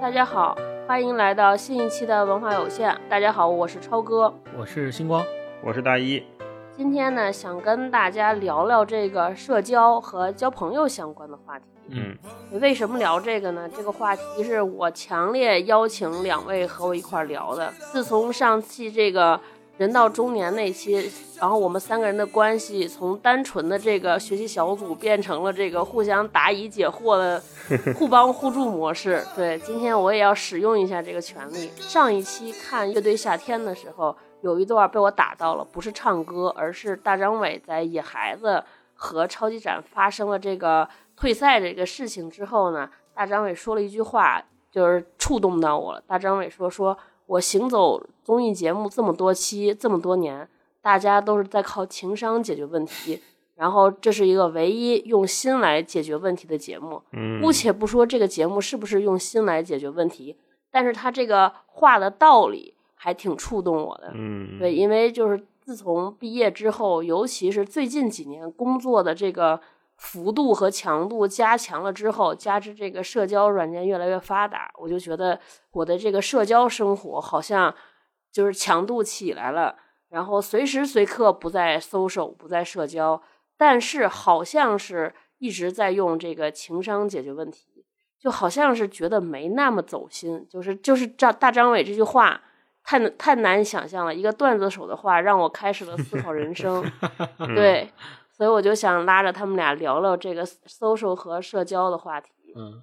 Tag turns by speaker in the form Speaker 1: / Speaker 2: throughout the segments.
Speaker 1: 大家好，欢迎来到新一期的文化有限。大家好，我是超哥，
Speaker 2: 我是星光，
Speaker 3: 我是大一。
Speaker 1: 今天呢，想跟大家聊聊这个社交和交朋友相关的话题。
Speaker 3: 嗯，
Speaker 1: 为什么聊这个呢？这个话题是我强烈邀请两位和我一块聊的。自从上期这个。人到中年那期，然后我们三个人的关系从单纯的这个学习小组变成了这个互相答疑解惑的 互帮互助模式。对，今天我也要使用一下这个权利。上一期看乐队夏天的时候，有一段被我打到了，不是唱歌，而是大张伟在野孩子和超级展发生了这个退赛这个事情之后呢，大张伟说了一句话，就是触动到我了。大张伟说说。我行走综艺节目这么多期，这么多年，大家都是在靠情商解决问题，然后这是一个唯一用心来解决问题的节目。
Speaker 3: 嗯，
Speaker 1: 姑且不说这个节目是不是用心来解决问题，但是他这个话的道理还挺触动我的。
Speaker 3: 嗯，
Speaker 1: 对，因为就是自从毕业之后，尤其是最近几年工作的这个。幅度和强度加强了之后，加之这个社交软件越来越发达，我就觉得我的这个社交生活好像就是强度起来了，然后随时随刻不再搜手，不再社交，但是好像是一直在用这个情商解决问题，就好像是觉得没那么走心，就是就是张大张伟这句话太太难想象了，一个段子手的话让我开始了思考人生，对。所以我就想拉着他们俩聊聊这个 social 和社交的话题。
Speaker 2: 嗯，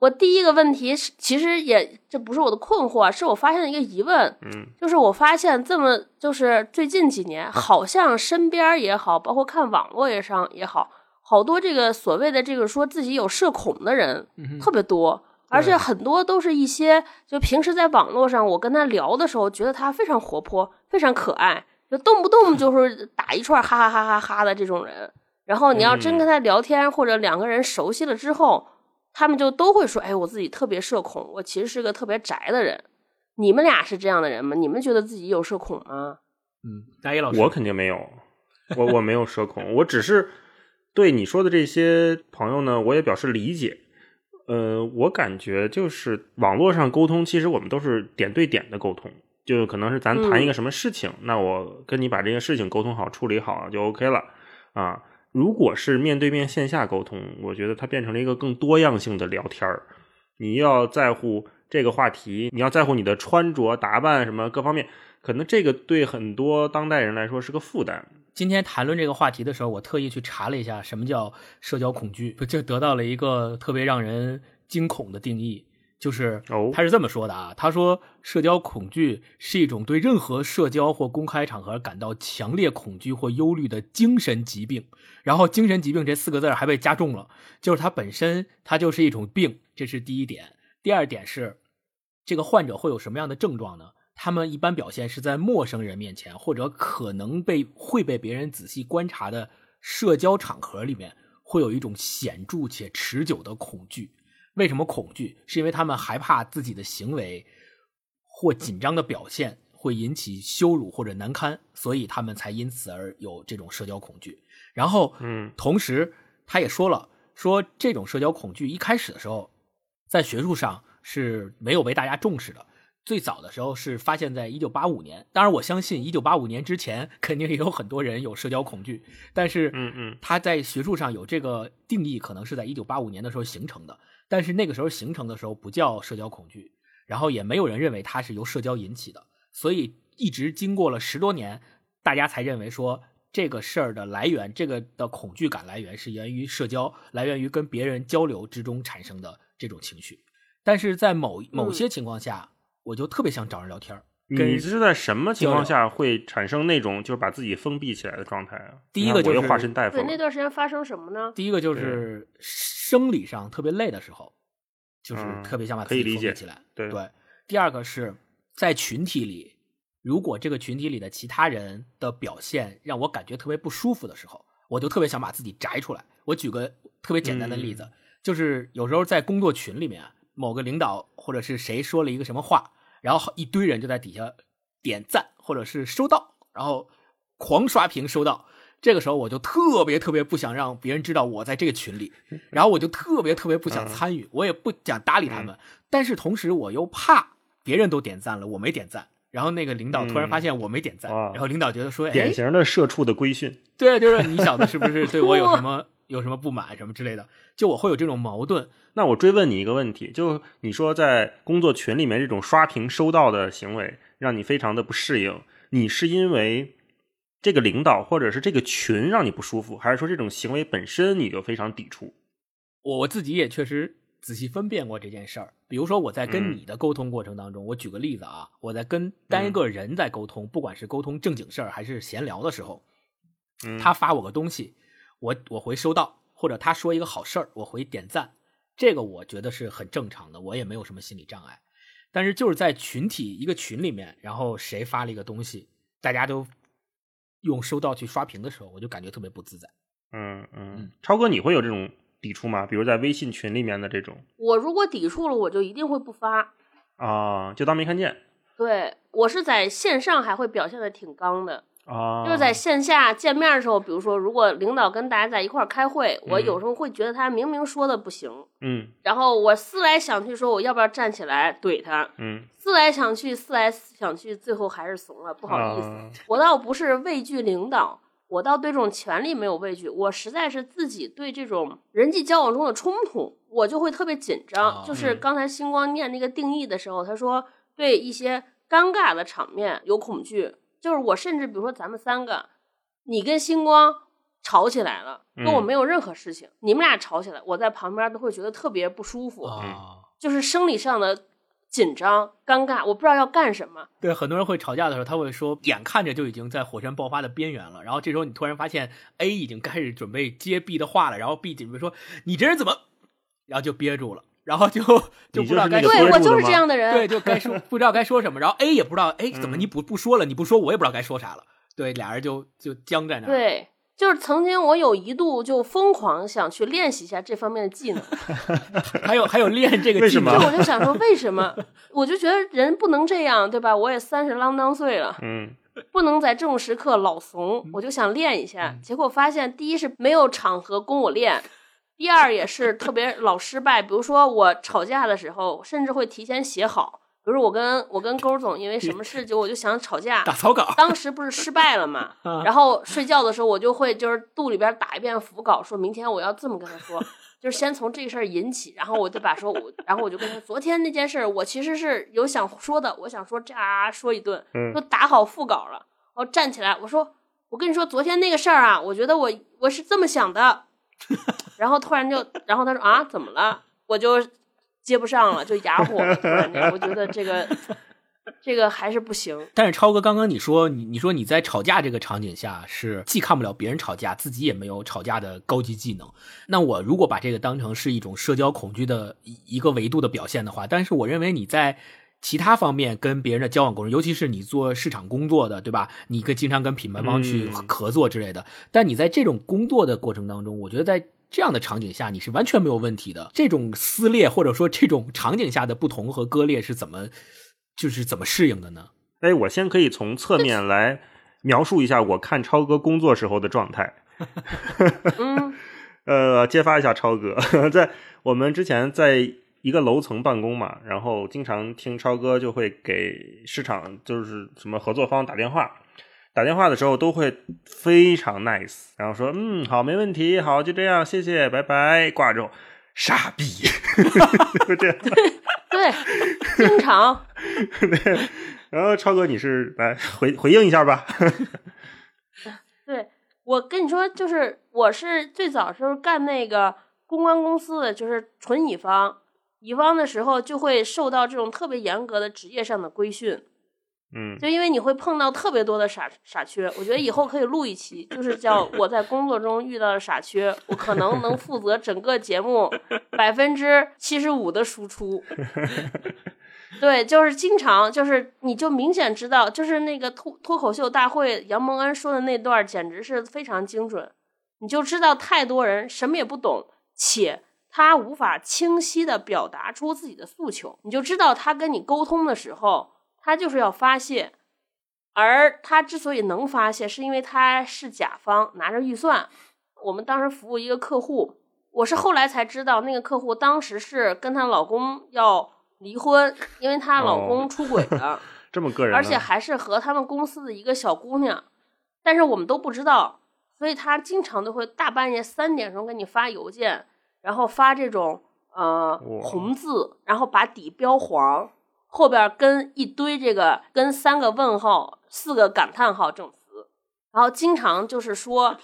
Speaker 1: 我第一个问题是，其实也这不是我的困惑，是我发现了一个疑问。
Speaker 3: 嗯，
Speaker 1: 就是我发现这么就是最近几年，好像身边也好，包括看网络也上也好，好多这个所谓的这个说自己有社恐的人特别多，而且很多都是一些就平时在网络上我跟他聊的时候，觉得他非常活泼，非常可爱。就动不动就是打一串哈哈哈哈哈的这种人，然后你要真跟他聊天，或者两个人熟悉了之后，他们就都会说：“哎，我自己特别社恐，我其实是个特别宅的人。”你们俩是这样的人吗？你们觉得自己有社恐吗？
Speaker 2: 嗯，大一老师，
Speaker 3: 我肯定没有，我我没有社恐，我只是对你说的这些朋友呢，我也表示理解。呃，我感觉就是网络上沟通，其实我们都是点对点的沟通。就可能是咱谈一个什么事情，那我跟你把这个事情沟通好、处理好就 OK 了啊。如果是面对面线下沟通，我觉得它变成了一个更多样性的聊天儿。你要在乎这个话题，你要在乎你的穿着打扮什么各方面，可能这个对很多当代人来说是个负担。
Speaker 2: 今天谈论这个话题的时候，我特意去查了一下什么叫社交恐惧，就得到了一个特别让人惊恐的定义。就是他是这么说的啊，他说社交恐惧是一种对任何社交或公开场合感到强烈恐惧或忧虑的精神疾病。然后“精神疾病”这四个字还被加重了，就是它本身它就是一种病，这是第一点。第二点是，这个患者会有什么样的症状呢？他们一般表现是在陌生人面前或者可能被会被别人仔细观察的社交场合里面，会有一种显著且持久的恐惧。为什么恐惧？是因为他们害怕自己的行为或紧张的表现会引起羞辱或者难堪，所以他们才因此而有这种社交恐惧。然后，
Speaker 3: 嗯，
Speaker 2: 同时他也说了，说这种社交恐惧一开始的时候，在学术上是没有被大家重视的。最早的时候是发现在一九八五年，当然我相信一九八五年之前肯定也有很多人有社交恐惧，但是，
Speaker 3: 嗯嗯，
Speaker 2: 他在学术上有这个定义，可能是在一九八五年的时候形成的。但是那个时候形成的时候不叫社交恐惧，然后也没有人认为它是由社交引起的，所以一直经过了十多年，大家才认为说这个事儿的来源，这个的恐惧感来源是源于社交，来源于跟别人交流之中产生的这种情绪。但是在某某些情况下，我就特别想找人聊天
Speaker 3: 你是在什么情况下会产生那种就是把自己封闭起来的状态啊？
Speaker 2: 第一个就是
Speaker 3: 化身大夫。
Speaker 1: 对，那段时间发生什么呢？
Speaker 2: 第一个就是生理上特别累的时候，就是特别想把自己封闭起来。
Speaker 3: 对
Speaker 2: 对。第二个是在群体里，如果这个群体里的其他人的表现让我感觉特别不舒服的时候，我就特别想把自己摘出来。我举个特别简单的例子，就是有时候在工作群里面，某个领导或者是谁说了一个什么话。然后一堆人就在底下点赞，或者是收到，然后狂刷屏收到。这个时候我就特别特别不想让别人知道我在这个群里，然后我就特别特别不想参与，我也不想搭理他们，但是同时我又怕别人都点赞了，我没点赞。然后那个领导突然发现我没点赞，然后领导觉得说，
Speaker 3: 典型的社畜的规训，
Speaker 2: 对，就是你小子是不是对我有什么 有什么不满什么之类的？就我会有这种矛盾。
Speaker 3: 那我追问你一个问题，就你说在工作群里面这种刷屏收到的行为，让你非常的不适应，你是因为这个领导或者是这个群让你不舒服，还是说这种行为本身你就非常抵触？
Speaker 2: 我我自己也确实。仔细分辨过这件事儿，比如说我在跟你的沟通过程当中，我举个例子啊，我在跟单一个人在沟通，不管是沟通正经事儿还是闲聊的时候，他发我个东西，我我回收到，或者他说一个好事儿，我回点赞，这个我觉得是很正常的，我也没有什么心理障碍。但是就是在群体一个群里面，然后谁发了一个东西，大家都用收到去刷屏的时候，我就感觉特别不自在。
Speaker 3: 嗯嗯，超哥，你会有这种？抵触吗？比如在微信群里面的这种，
Speaker 1: 我如果抵触了，我就一定会不发
Speaker 3: 啊，就当没看见。
Speaker 1: 对我是在线上还会表现的挺刚的
Speaker 3: 啊，
Speaker 1: 就是在线下见面的时候，比如说如果领导跟大家在一块儿开会，我有时候会觉得他明明说的不行，
Speaker 3: 嗯，
Speaker 1: 然后我思来想去，说我要不要站起来怼他，
Speaker 3: 嗯，
Speaker 1: 思来想去，思来想去，最后还是怂了，不好意思，我倒不是畏惧领导。我倒对这种权利没有畏惧，我实在是自己对这种人际交往中的冲突，我就会特别紧张。就是刚才星光念那个定义的时候，他说对一些尴尬的场面有恐惧。就是我甚至比如说咱们三个，你跟星光吵起来了，跟我没有任何事情，你们俩吵起来，我在旁边都会觉得特别不舒服，就是生理上的。紧张、尴尬，我不知道要干什么。
Speaker 2: 对，很多人会吵架的时候，他会说，眼看着就已经在火山爆发的边缘了。然后这时候你突然发现 A 已经开始准备接 B 的话了，然后 B 准备说：“你这人怎么？”然后就憋住了，然后就就不知道该说。
Speaker 1: 对我就是这样的人。
Speaker 2: 对，就该说 不知道该说什么。然后 A 也不知道，哎，怎么你不不说了？你不说，我也不知道该说啥了。对，俩人就就僵在那儿。
Speaker 1: 对。就是曾经我有一度就疯狂想去练习一下这方面的技能
Speaker 2: 还有还有练这个技能，
Speaker 1: 就我就想说为什么？我就觉得人不能这样，对吧？我也三十啷当岁了，
Speaker 3: 嗯，
Speaker 1: 不能在这种时刻老怂。我就想练一下，结果发现第一是没有场合供我练，第二也是特别老失败。比如说我吵架的时候，甚至会提前写好。比如我跟我跟勾总因为什么事就我就想吵架
Speaker 2: 打草稿，
Speaker 1: 当时不是失败了嘛？然后睡觉的时候我就会就是肚里边打一遍腹稿，说明天我要这么跟他说，就是先从这事儿引起，然后我就把说我，然后我就跟他昨天那件事，我其实是有想说的，我想说这啊说一顿，就打好腹稿了，然后站起来我说我跟你说昨天那个事儿啊，我觉得我我是这么想的，然后突然就然后他说啊怎么了？我就。接不上了，就哑火了。突然间，我觉得这个这个还是不行。
Speaker 2: 但是超哥，刚刚你说你你说你在吵架这个场景下是既看不了别人吵架，自己也没有吵架的高级技能。那我如果把这个当成是一种社交恐惧的一个维度的表现的话，但是我认为你在其他方面跟别人的交往过程，尤其是你做市场工作的，对吧？你跟经常跟品牌方去合作之类的。但你在这种工作的过程当中，我觉得在。这样的场景下，你是完全没有问题的。这种撕裂或者说这种场景下的不同和割裂是怎么，就是怎么适应的呢？
Speaker 3: 哎，我先可以从侧面来描述一下我看超哥工作时候的状态。
Speaker 1: 嗯，
Speaker 3: 呃，揭发一下超哥，在我们之前在一个楼层办公嘛，然后经常听超哥就会给市场就是什么合作方打电话。打电话的时候都会非常 nice，然后说嗯好没问题好就这样谢谢拜拜挂之后傻逼 就这样
Speaker 1: 对经常
Speaker 3: 对然后超哥你是来回回应一下吧
Speaker 1: 对我跟你说就是我是最早时候干那个公关公司的就是纯乙方乙方的时候就会受到这种特别严格的职业上的规训。
Speaker 3: 嗯，
Speaker 1: 就因为你会碰到特别多的傻傻缺，我觉得以后可以录一期，就是叫我在工作中遇到的傻缺，我可能能负责整个节目百分之七十五的输出。对，就是经常就是你就明显知道，就是那个脱脱口秀大会杨蒙恩说的那段，简直是非常精准，你就知道太多人什么也不懂，且他无法清晰的表达出自己的诉求，你就知道他跟你沟通的时候。他就是要发泄，而他之所以能发泄，是因为他是甲方拿着预算。我们当时服务一个客户，我是后来才知道，那个客户当时是跟她老公要离婚，因为她老公出轨了，
Speaker 3: 这么个人，
Speaker 1: 而且还是和他们公司的一个小姑娘，但是我们都不知道，所以他经常都会大半夜三点钟给你发邮件，然后发这种呃红字，然后把底标黄，后边跟一堆这个跟三个问号、四个感叹号这种词。然后经常就是说，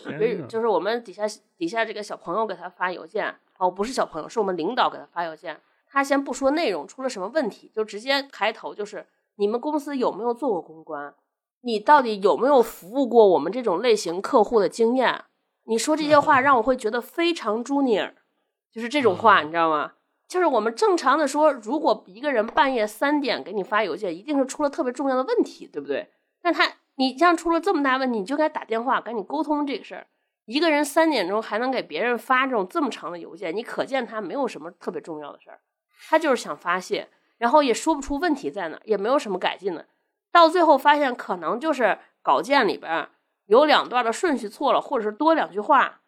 Speaker 1: 就是我们底下底下这个小朋友给他发邮件，哦，不是小朋友，是我们领导给他发邮件。他先不说内容出了什么问题，就直接开头就是你们公司有没有做过公关？你到底有没有服务过我们这种类型客户的经验？你说这些话 让我会觉得非常 junior，就是这种话，你知道吗？就是我们正常的说，如果一个人半夜三点给你发邮件，一定是出了特别重要的问题，对不对？但他。你像出了这么大问题，你就该打电话赶紧沟通这个事儿。一个人三点钟还能给别人发这种这么长的邮件，你可见他没有什么特别重要的事儿，他就是想发泄，然后也说不出问题在哪，也没有什么改进的。到最后发现可能就是稿件里边有两段的顺序错了，或者是多两句话。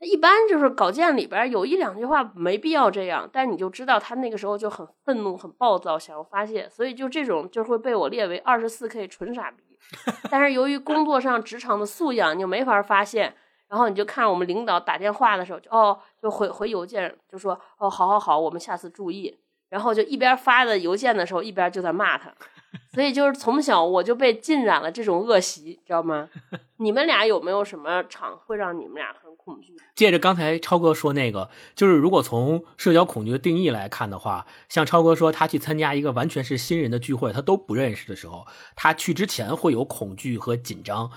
Speaker 1: 一般就是稿件里边有一两句话没必要这样，但你就知道他那个时候就很愤怒、很暴躁，想要发泄，所以就这种就会被我列为二十四 K 纯傻逼。但是由于工作上职场的素养，你就没法发现。然后你就看我们领导打电话的时候，就哦，就回回邮件，就说哦，好好好，我们下次注意。然后就一边发的邮件的时候，一边就在骂他。所以就是从小我就被浸染了这种恶习，知道吗？你们俩有没有什么场会让你们俩很恐惧？
Speaker 2: 借着刚才超哥说那个，就是如果从社交恐惧的定义来看的话，像超哥说他去参加一个完全是新人的聚会，他都不认识的时候，他去之前会有恐惧和紧张。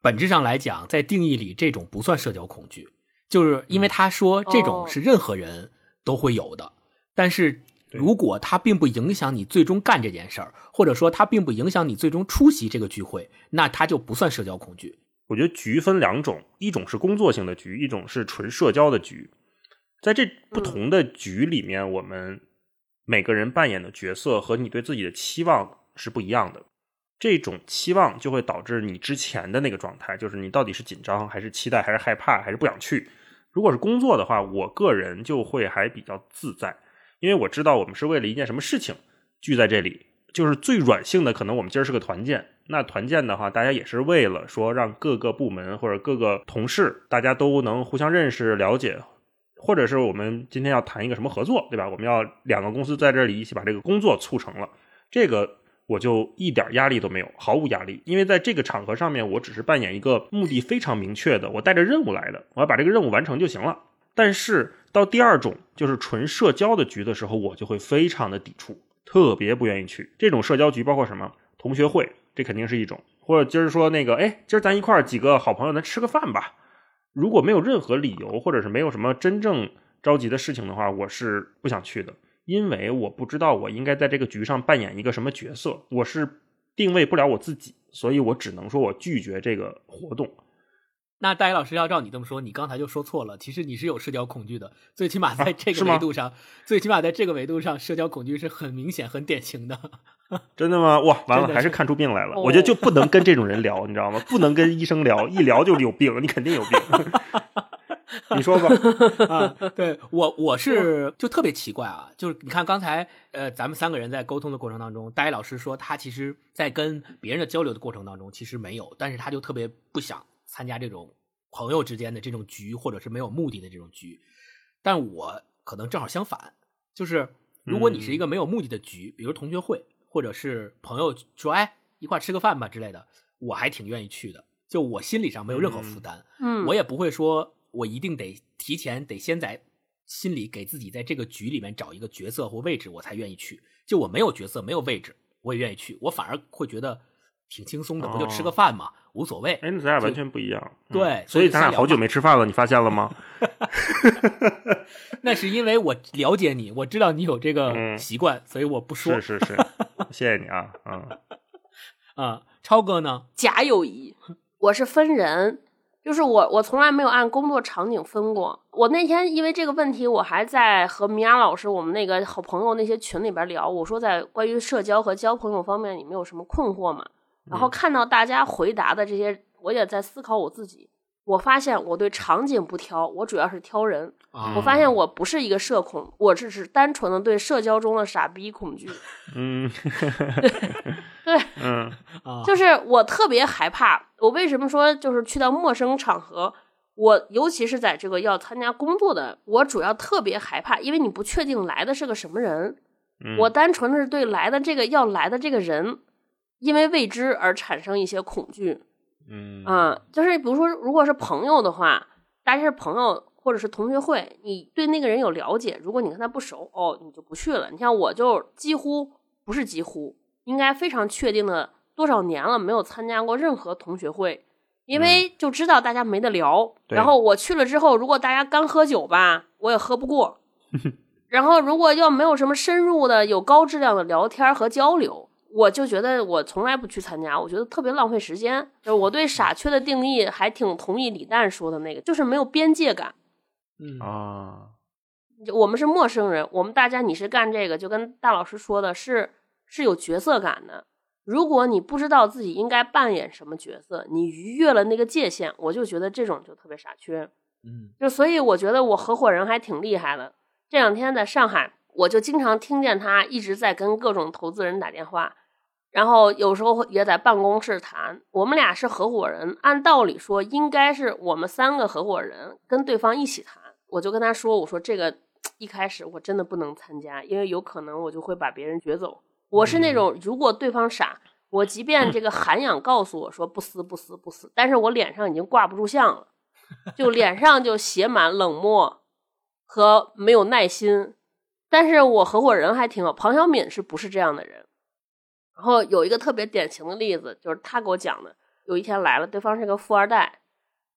Speaker 2: 本质上来讲，在定义里，这种不算社交恐惧，就是因为他说这种是任何人都会有的，但是。如果它并不影响你最终干这件事儿，或者说它并不影响你最终出席这个聚会，那它就不算社交恐惧。
Speaker 3: 我觉得局分两种，一种是工作性的局，一种是纯社交的局。在这不同的局里面，我们每个人扮演的角色和你对自己的期望是不一样的。这种期望就会导致你之前的那个状态，就是你到底是紧张还是期待还是害怕还是不想去。如果是工作的话，我个人就会还比较自在。因为我知道我们是为了一件什么事情聚在这里，就是最软性的，可能我们今儿是个团建。那团建的话，大家也是为了说让各个部门或者各个同事大家都能互相认识、了解，或者是我们今天要谈一个什么合作，对吧？我们要两个公司在这里一起把这个工作促成了，这个我就一点压力都没有，毫无压力。因为在这个场合上面，我只是扮演一个目的非常明确的，我带着任务来的，我要把这个任务完成就行了。但是到第二种就是纯社交的局的时候，我就会非常的抵触，特别不愿意去这种社交局。包括什么同学会，这肯定是一种；或者今儿说那个，哎，今儿咱一块儿几个好朋友，咱吃个饭吧。如果没有任何理由，或者是没有什么真正着急的事情的话，我是不想去的，因为我不知道我应该在这个局上扮演一个什么角色，我是定位不了我自己，所以我只能说我拒绝这个活动。
Speaker 2: 那大一老师要照你这么说，你刚才就说错了。其实你是有社交恐惧的，最起码在这个维度上，最起码在这个维度上，社交恐惧是很明显、很典型的。
Speaker 3: 真的吗？哇，完了，还是看出病来了。我觉得就不能跟这种人聊，你知道吗？不能跟医生聊，一聊就有病，你肯定有病。你说吧。
Speaker 2: 啊，对我我是就特别奇怪啊，就是你看刚才呃，咱们三个人在沟通的过程当中，大一老师说他其实在跟别人的交流的过程当中其实没有，但是他就特别不想。参加这种朋友之间的这种局，或者是没有目的的这种局，但我可能正好相反，就是如果你是一个没有目的的局，比如同学会，或者是朋友说哎一块吃个饭吧之类的，我还挺愿意去的，就我心理上没有任何负担，
Speaker 1: 嗯，
Speaker 2: 我也不会说我一定得提前得先在心里给自己在这个局里面找一个角色或位置，我才愿意去。就我没有角色没有位置，我也愿意去，我反而会觉得挺轻松的，不就吃个饭嘛。无所谓，
Speaker 3: 哎，那咱俩完全不一样。
Speaker 2: 对，
Speaker 3: 所以咱俩好久没吃饭了，你发现了吗？
Speaker 2: 那是因为我了解你，我知道你有这个习惯，所以我不说。
Speaker 3: 是是是，谢谢你啊，嗯
Speaker 2: 啊，超哥呢？
Speaker 1: 假友谊，我是分人，就是我我从来没有按工作场景分过。我那天因为这个问题，我还在和米娅老师我们那个好朋友那些群里边聊，我说在关于社交和交朋友方面，你们有什么困惑吗？然后看到大家回答的这些，我也在思考我自己。我发现我对场景不挑，我主要是挑人。我发现我不是一个社恐，我只是单纯的对社交中的傻逼恐惧。
Speaker 3: 嗯，
Speaker 1: 对，
Speaker 3: 嗯，
Speaker 1: 就是我特别害怕。我为什么说就是去到陌生场合，我尤其是在这个要参加工作的，我主要特别害怕，因为你不确定来的是个什么人。我单纯的是对来的这个要来的这个人，因为未知而产生一些恐惧。
Speaker 3: 嗯
Speaker 1: 啊，就是比如说，如果是朋友的话，大家是朋友或者是同学会，你对那个人有了解，如果你跟他不熟，哦，你就不去了。你像我就几乎不是几乎，应该非常确定的，多少年了没有参加过任何同学会，因为就知道大家没得聊。然后我去了之后，如果大家刚喝酒吧，我也喝不过。然后如果要没有什么深入的、有高质量的聊天和交流。我就觉得我从来不去参加，我觉得特别浪费时间。就是我对傻缺的定义还挺同意李诞说的那个，就是没有边界感。
Speaker 2: 嗯
Speaker 3: 啊，
Speaker 1: 我们是陌生人，我们大家你是干这个，就跟大老师说的是是有角色感的。如果你不知道自己应该扮演什么角色，你逾越了那个界限，我就觉得这种就特别傻缺。
Speaker 2: 嗯，
Speaker 1: 就所以我觉得我合伙人还挺厉害的。这两天在上海，我就经常听见他一直在跟各种投资人打电话。然后有时候也在办公室谈，我们俩是合伙人，按道理说应该是我们三个合伙人跟对方一起谈。我就跟他说：“我说这个一开始我真的不能参加，因为有可能我就会把别人撅走。我是那种如果对方傻，我即便这个涵养告诉我说不撕不撕不撕，但是我脸上已经挂不住相了，就脸上就写满冷漠和没有耐心。但是我合伙人还挺好，庞小敏是不是这样的人？”然后有一个特别典型的例子，就是他给我讲的。有一天来了，对方是个富二代，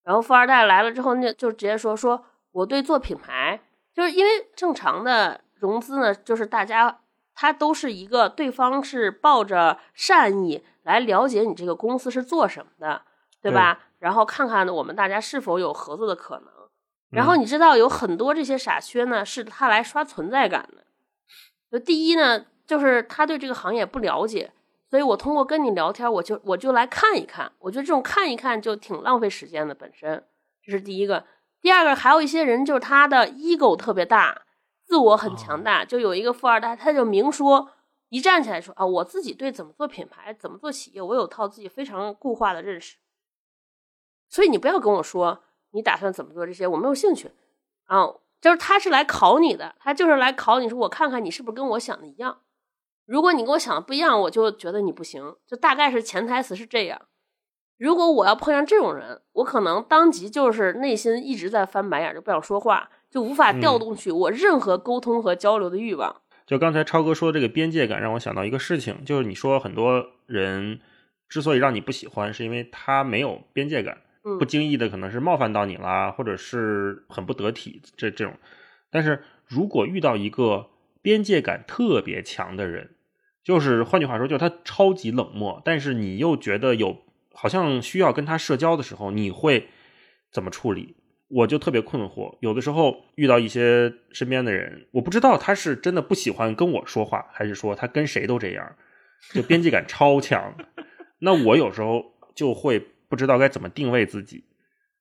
Speaker 1: 然后富二代来了之后，那就直接说说我对做品牌，就是因为正常的融资呢，就是大家他都是一个对方是抱着善意来了解你这个公司是做什么的，对吧？然后看看我们大家是否有合作的可能。然后你知道有很多这些傻缺呢，是他来刷存在感的。就第一呢。就是他对这个行业不了解，所以我通过跟你聊天，我就我就来看一看。我觉得这种看一看就挺浪费时间的。本身这是第一个，第二个还有一些人就是他的 ego 特别大，自我很强大。就有一个富二代，他就明说，一站起来说啊，我自己对怎么做品牌、怎么做企业，我有套自己非常固化的认识。所以你不要跟我说你打算怎么做这些，我没有兴趣啊。就是他是来考你的，他就是来考你说，我看看你是不是跟我想的一样。如果你跟我想的不一样，我就觉得你不行。就大概是潜台词是这样。如果我要碰上这种人，我可能当即就是内心一直在翻白眼，就不想说话，就无法调动起我任何沟通和交流的欲望。
Speaker 3: 就刚才超哥说的这个边界感，让我想到一个事情，就是你说很多人之所以让你不喜欢，是因为他没有边界感，不经意的可能是冒犯到你啦，或者是很不得体这这种。但是如果遇到一个边界感特别强的人，就是换句话说，就是他超级冷漠，但是你又觉得有好像需要跟他社交的时候，你会怎么处理？我就特别困惑。有的时候遇到一些身边的人，我不知道他是真的不喜欢跟我说话，还是说他跟谁都这样，就边界感超强。那我有时候就会不知道该怎么定位自己。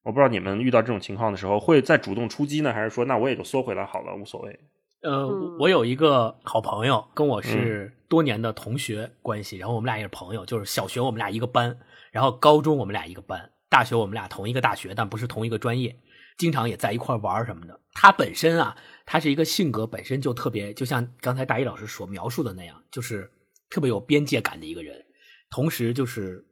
Speaker 3: 我不知道你们遇到这种情况的时候，会再主动出击呢，还是说那我也就缩回来好了，无所谓。
Speaker 2: 呃，我有一个好朋友，跟我是多年的同学关系，然后我们俩也是朋友，就是小学我们俩一个班，然后高中我们俩一个班，大学我们俩同一个大学，但不是同一个专业，经常也在一块玩什么的。他本身啊，他是一个性格本身就特别，就像刚才大一老师所描述的那样，就是特别有边界感的一个人，同时就是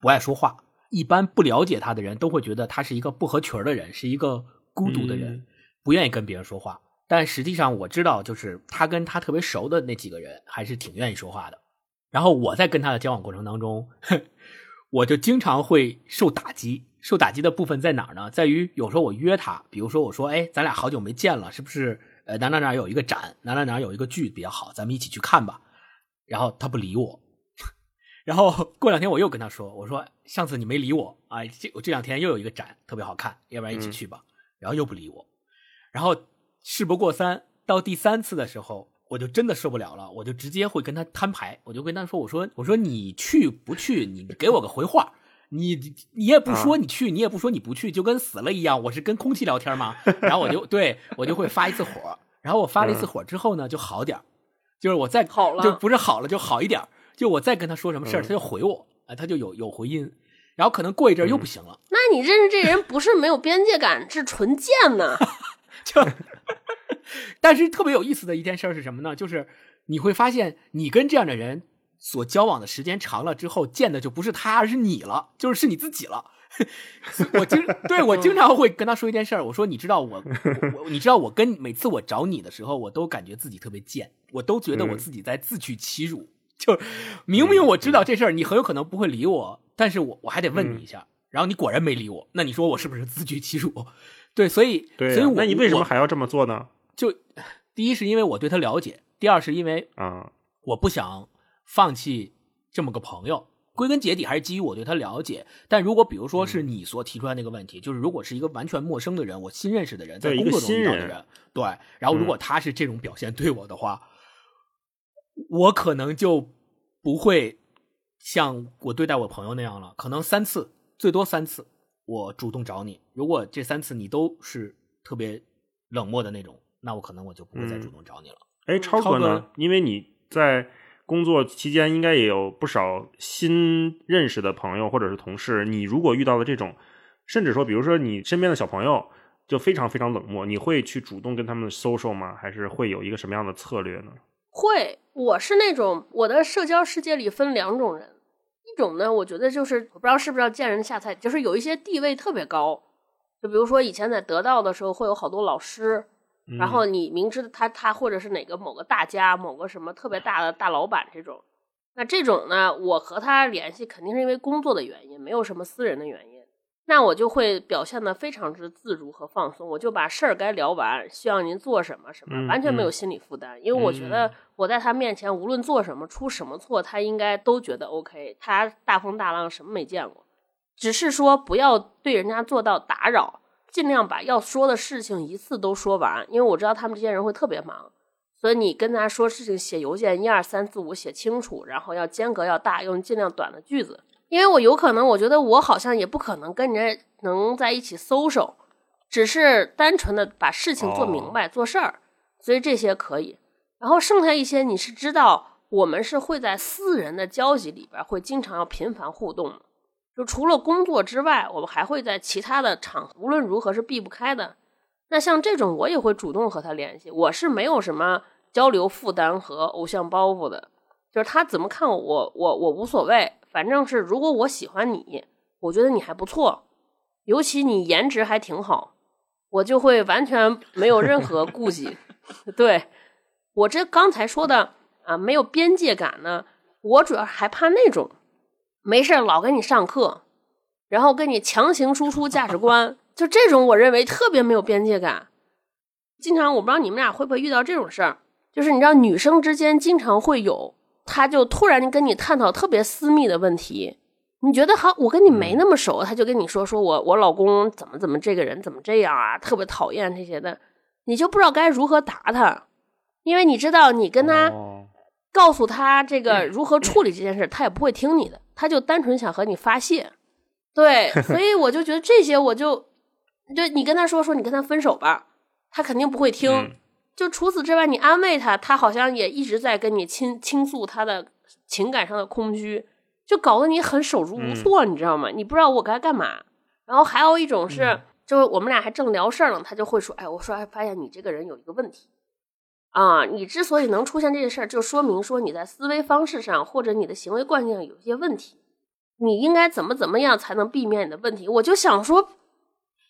Speaker 2: 不爱说话。一般不了解他的人都会觉得他是一个不合群的人，是一个孤独的人，不愿意跟别人说话。但实际上我知道，就是他跟他特别熟的那几个人还是挺愿意说话的。然后我在跟他的交往过程当中，我就经常会受打击。受打击的部分在哪儿呢？在于有时候我约他，比如说我说：“哎，咱俩好久没见了，是不是？呃，哪哪哪有一个展，哪哪哪有一个剧比较好，咱们一起去看吧。”然后他不理我。然后过两天我又跟他说：“我说上次你没理我啊，这我这两天又有一个展特别好看，要不然一起去吧。”然后又不理我。然后。事不过三，到第三次的时候，我就真的受不了了，我就直接会跟他摊牌，我就跟他说：“我说我说你去不去？你给我个回话。你你也不说你去，你也不说你不去，就跟死了一样。我是跟空气聊天吗？然后我就对我就会发一次火，然后我发了一次火之后呢，就好点就是我再
Speaker 1: 好了，
Speaker 2: 就不是好了就好一点就我再跟他说什么事儿，他就回我，哎，他就有有回音。然后可能过一阵又不行了。
Speaker 1: 那你认识这人不是没有边界感，是纯贱呢？
Speaker 2: 就。但是特别有意思的一件事是什么呢？就是你会发现，你跟这样的人所交往的时间长了之后，见的就不是他，而是你了，就是是你自己了。我经对我经常会跟他说一件事儿，我说你知道我我你知道我跟每次我找你的时候，我都感觉自己特别贱，我都觉得我自己在自取其辱。就明明我知道这事儿你很有可能不会理我，但是我我还得问你一下，然后你果然没理我，那你说我是不是自取其辱？对，所以
Speaker 3: 对，
Speaker 2: 所以
Speaker 3: 那你为什么还要这么做呢？
Speaker 2: 就第一是因为我对他了解，第二是因为
Speaker 3: 啊，
Speaker 2: 我不想放弃这么个朋友。归根结底还是基于我对他了解。但如果比如说是你所提出来那个问题，就是如果是一个完全陌生的人，我新认识的人，在工作中遇到的人，对，然后如果他是这种表现对我的话，我可能就不会像我对待我朋友那样了。可能三次，最多三次，我主动找你。如果这三次你都是特别冷漠的那种。那我可能我就不会再主动找你了。
Speaker 3: 哎，超哥呢？因为你在工作期间应该也有不少新认识的朋友或者是同事。你如果遇到了这种，甚至说，比如说你身边的小朋友就非常非常冷漠，你会去主动跟他们 social 吗？还是会有一个什么样的策略呢？
Speaker 1: 会，我是那种我的社交世界里分两种人，一种呢，我觉得就是我不知道是不是要见人下菜，就是有一些地位特别高，就比如说以前在得到的时候，会有好多老师。然后你明知他他或者是哪个某个大家某个什么特别大的大老板这种，那这种呢，我和他联系肯定是因为工作的原因，没有什么私人的原因，那我就会表现的非常之自如和放松，我就把事儿该聊完，需要您做什么什么，完全没有心理负担，因为我觉得我在他面前无论做什么出什么错，他应该都觉得 OK，他大风大浪什么没见过，只是说不要对人家做到打扰。尽量把要说的事情一次都说完，因为我知道他们这些人会特别忙，所以你跟他说事情，写邮件一二三四五写清楚，然后要间隔要大，用尽量短的句子。因为我有可能，我觉得我好像也不可能跟人家能在一起 social，只是单纯的把事情做明白做事儿，所以这些可以。然后剩下一些，你是知道我们是会在私人的交集里边会经常要频繁互动。就除了工作之外，我们还会在其他的场合，无论如何是避不开的。那像这种，我也会主动和他联系。我是没有什么交流负担和偶像包袱的，就是他怎么看，我我我无所谓。反正是如果我喜欢你，我觉得你还不错，尤其你颜值还挺好，我就会完全没有任何顾忌。对我这刚才说的啊，没有边界感呢，我主要还怕那种。没事老跟你上课，然后跟你强行输出价值观，就这种我认为特别没有边界感。经常我不知道你们俩会不会遇到这种事儿，就是你知道女生之间经常会有，他就突然跟你探讨特别私密的问题，你觉得好，我跟你没那么熟，他就跟你说说我我老公怎么怎么这个人怎么这样啊，特别讨厌这些的，你就不知道该如何答他，因为你知道你跟他告诉他这个如何处理这件事，他也不会听你的。他就单纯想和你发泄，对，所以我就觉得这些，我就就你跟他说说，你跟他分手吧，他肯定不会听。就除此之外，你安慰他，他好像也一直在跟你倾倾诉他的情感上的空虚，就搞得你很手足无措，你知道吗？你不知道我该干嘛。然后还有一种是，就是我们俩还正聊事儿呢，他就会说：“哎，我说哎发现你这个人有一个问题。”啊，你之所以能出现这个事儿，就说明说你在思维方式上或者你的行为惯性有一些问题。你应该怎么怎么样才能避免你的问题？我就想说，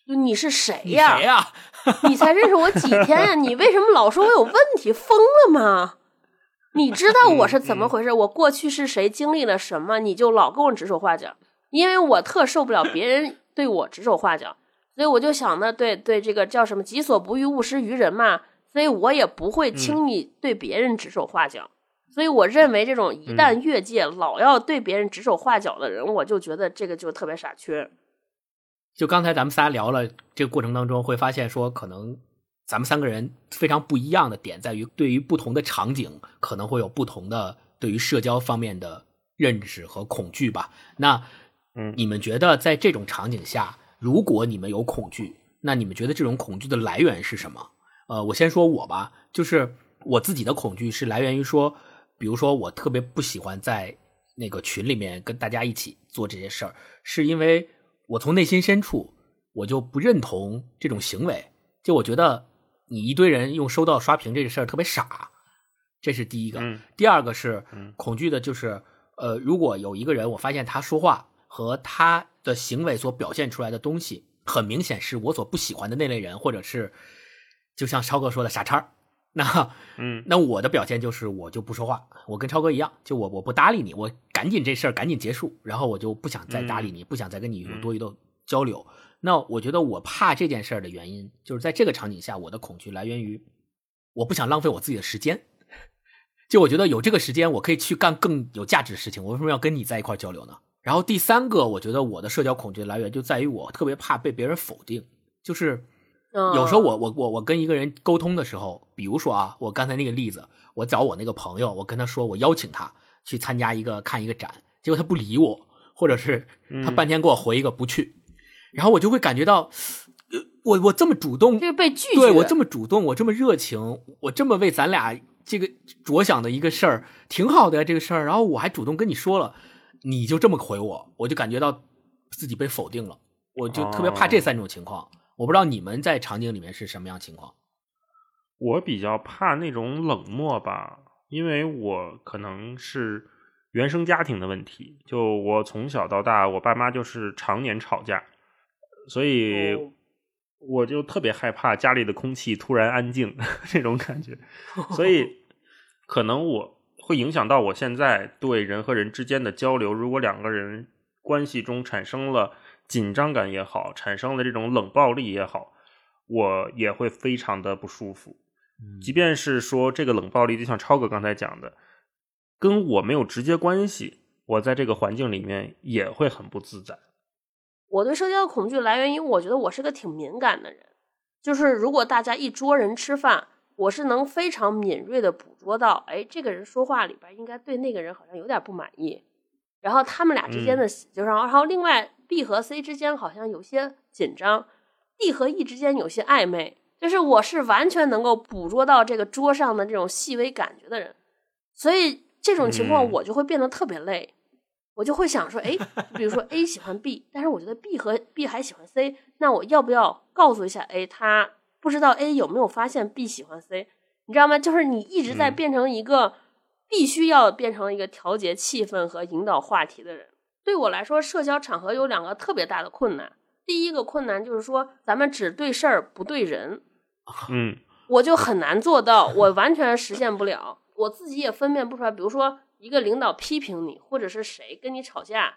Speaker 1: 你是谁呀？
Speaker 2: 谁呀？
Speaker 1: 你才认识我几天呀？你为什么老说我有问题？疯了吗？你知道我是怎么回事？我过去是谁？经历了什么？你就老跟我指手画脚？因为我特受不了别人对我指手画脚，所以我就想呢，对对，这个叫什么“己所不欲，勿施于人”嘛。所以我也不会轻易对别人指手画脚，所以我认为这种一旦越界，老要对别人指手画脚的人，我就觉得这个就特别傻缺。
Speaker 2: 就刚才咱们仨聊了这个过程当中，会发现说，可能咱们三个人非常不一样的点在于，对于不同的场景可能会有不同的对于社交方面的认识和恐惧吧。那，
Speaker 3: 嗯，
Speaker 2: 你们觉得在这种场景下，如果你们有恐惧，那你们觉得这种恐惧的来源是什么？呃，我先说我吧，就是我自己的恐惧是来源于说，比如说我特别不喜欢在那个群里面跟大家一起做这些事儿，是因为我从内心深处我就不认同这种行为，就我觉得。你一堆人用收到刷屏这个事儿特别傻，这是第一个。第二个是恐惧的，就是呃，如果有一个人，我发现他说话和他的行为所表现出来的东西，很明显是我所不喜欢的那类人，或者是就像超哥说的傻叉那
Speaker 3: 嗯，
Speaker 2: 那我的表现就是我就不说话，我跟超哥一样，就我我不搭理你，我赶紧这事儿赶紧结束，然后我就不想再搭理你，不想再跟你有多余的交流。那我觉得我怕这件事儿的原因，就是在这个场景下，我的恐惧来源于我不想浪费我自己的时间。就我觉得有这个时间，我可以去干更有价值的事情。我为什么要跟你在一块交流呢？然后第三个，我觉得我的社交恐惧的来源就在于我特别怕被别人否定。就是有时候我我我我跟一个人沟通的时候，比如说啊，我刚才那个例子，我找我那个朋友，我跟他说我邀请他去参加一个看一个展，结果他不理我，或者是他半天给我回一个不去。然后我就会感觉到，我我这么主动，
Speaker 1: 这个被拒绝，
Speaker 2: 对我这么主动，我这么热情，我这么为咱俩这个着想的一个事儿，挺好的呀，这个事儿。然后我还主动跟你说了，你就这么回我，我就感觉到自己被否定了，我就特别怕这三种情况。我不知道你们在场景里面是什么样情况。
Speaker 3: 我比较怕那种冷漠吧，因为我可能是原生家庭的问题，就我从小到大，我爸妈就是常年吵架。所以我就特别害怕家里的空气突然安静 这种感觉，所以可能我会影响到我现在对人和人之间的交流。如果两个人关系中产生了紧张感也好，产生了这种冷暴力也好，我也会非常的不舒服。即便是说这个冷暴力，就像超哥刚才讲的，跟我没有直接关系，我在这个环境里面也会很不自在。
Speaker 1: 我对社交的恐惧来源于，我觉得我是个挺敏感的人，就是如果大家一桌人吃饭，我是能非常敏锐的捕捉到，哎，这个人说话里边应该对那个人好像有点不满意，然后他们俩之间的就是，然后另外 B 和 C 之间好像有些紧张，D 和 E 之间有些暧昧，就是我是完全能够捕捉到这个桌上的这种细微感觉的人，所以这种情况我就会变得特别累。我就会想说，哎，比如说 A 喜欢 B，但是我觉得 B 和 B 还喜欢 C，那我要不要告诉一下 A，他不知道 A 有没有发现 B 喜欢 C，你知道吗？就是你一直在变成一个必须要变成一个调节气氛和引导话题的人。对我来说，社交场合有两个特别大的困难。第一个困难就是说，咱们只对事儿不对人，
Speaker 3: 嗯，
Speaker 1: 我就很难做到，我完全实现不了，我自己也分辨不出来。比如说。一个领导批评你，或者是谁跟你吵架，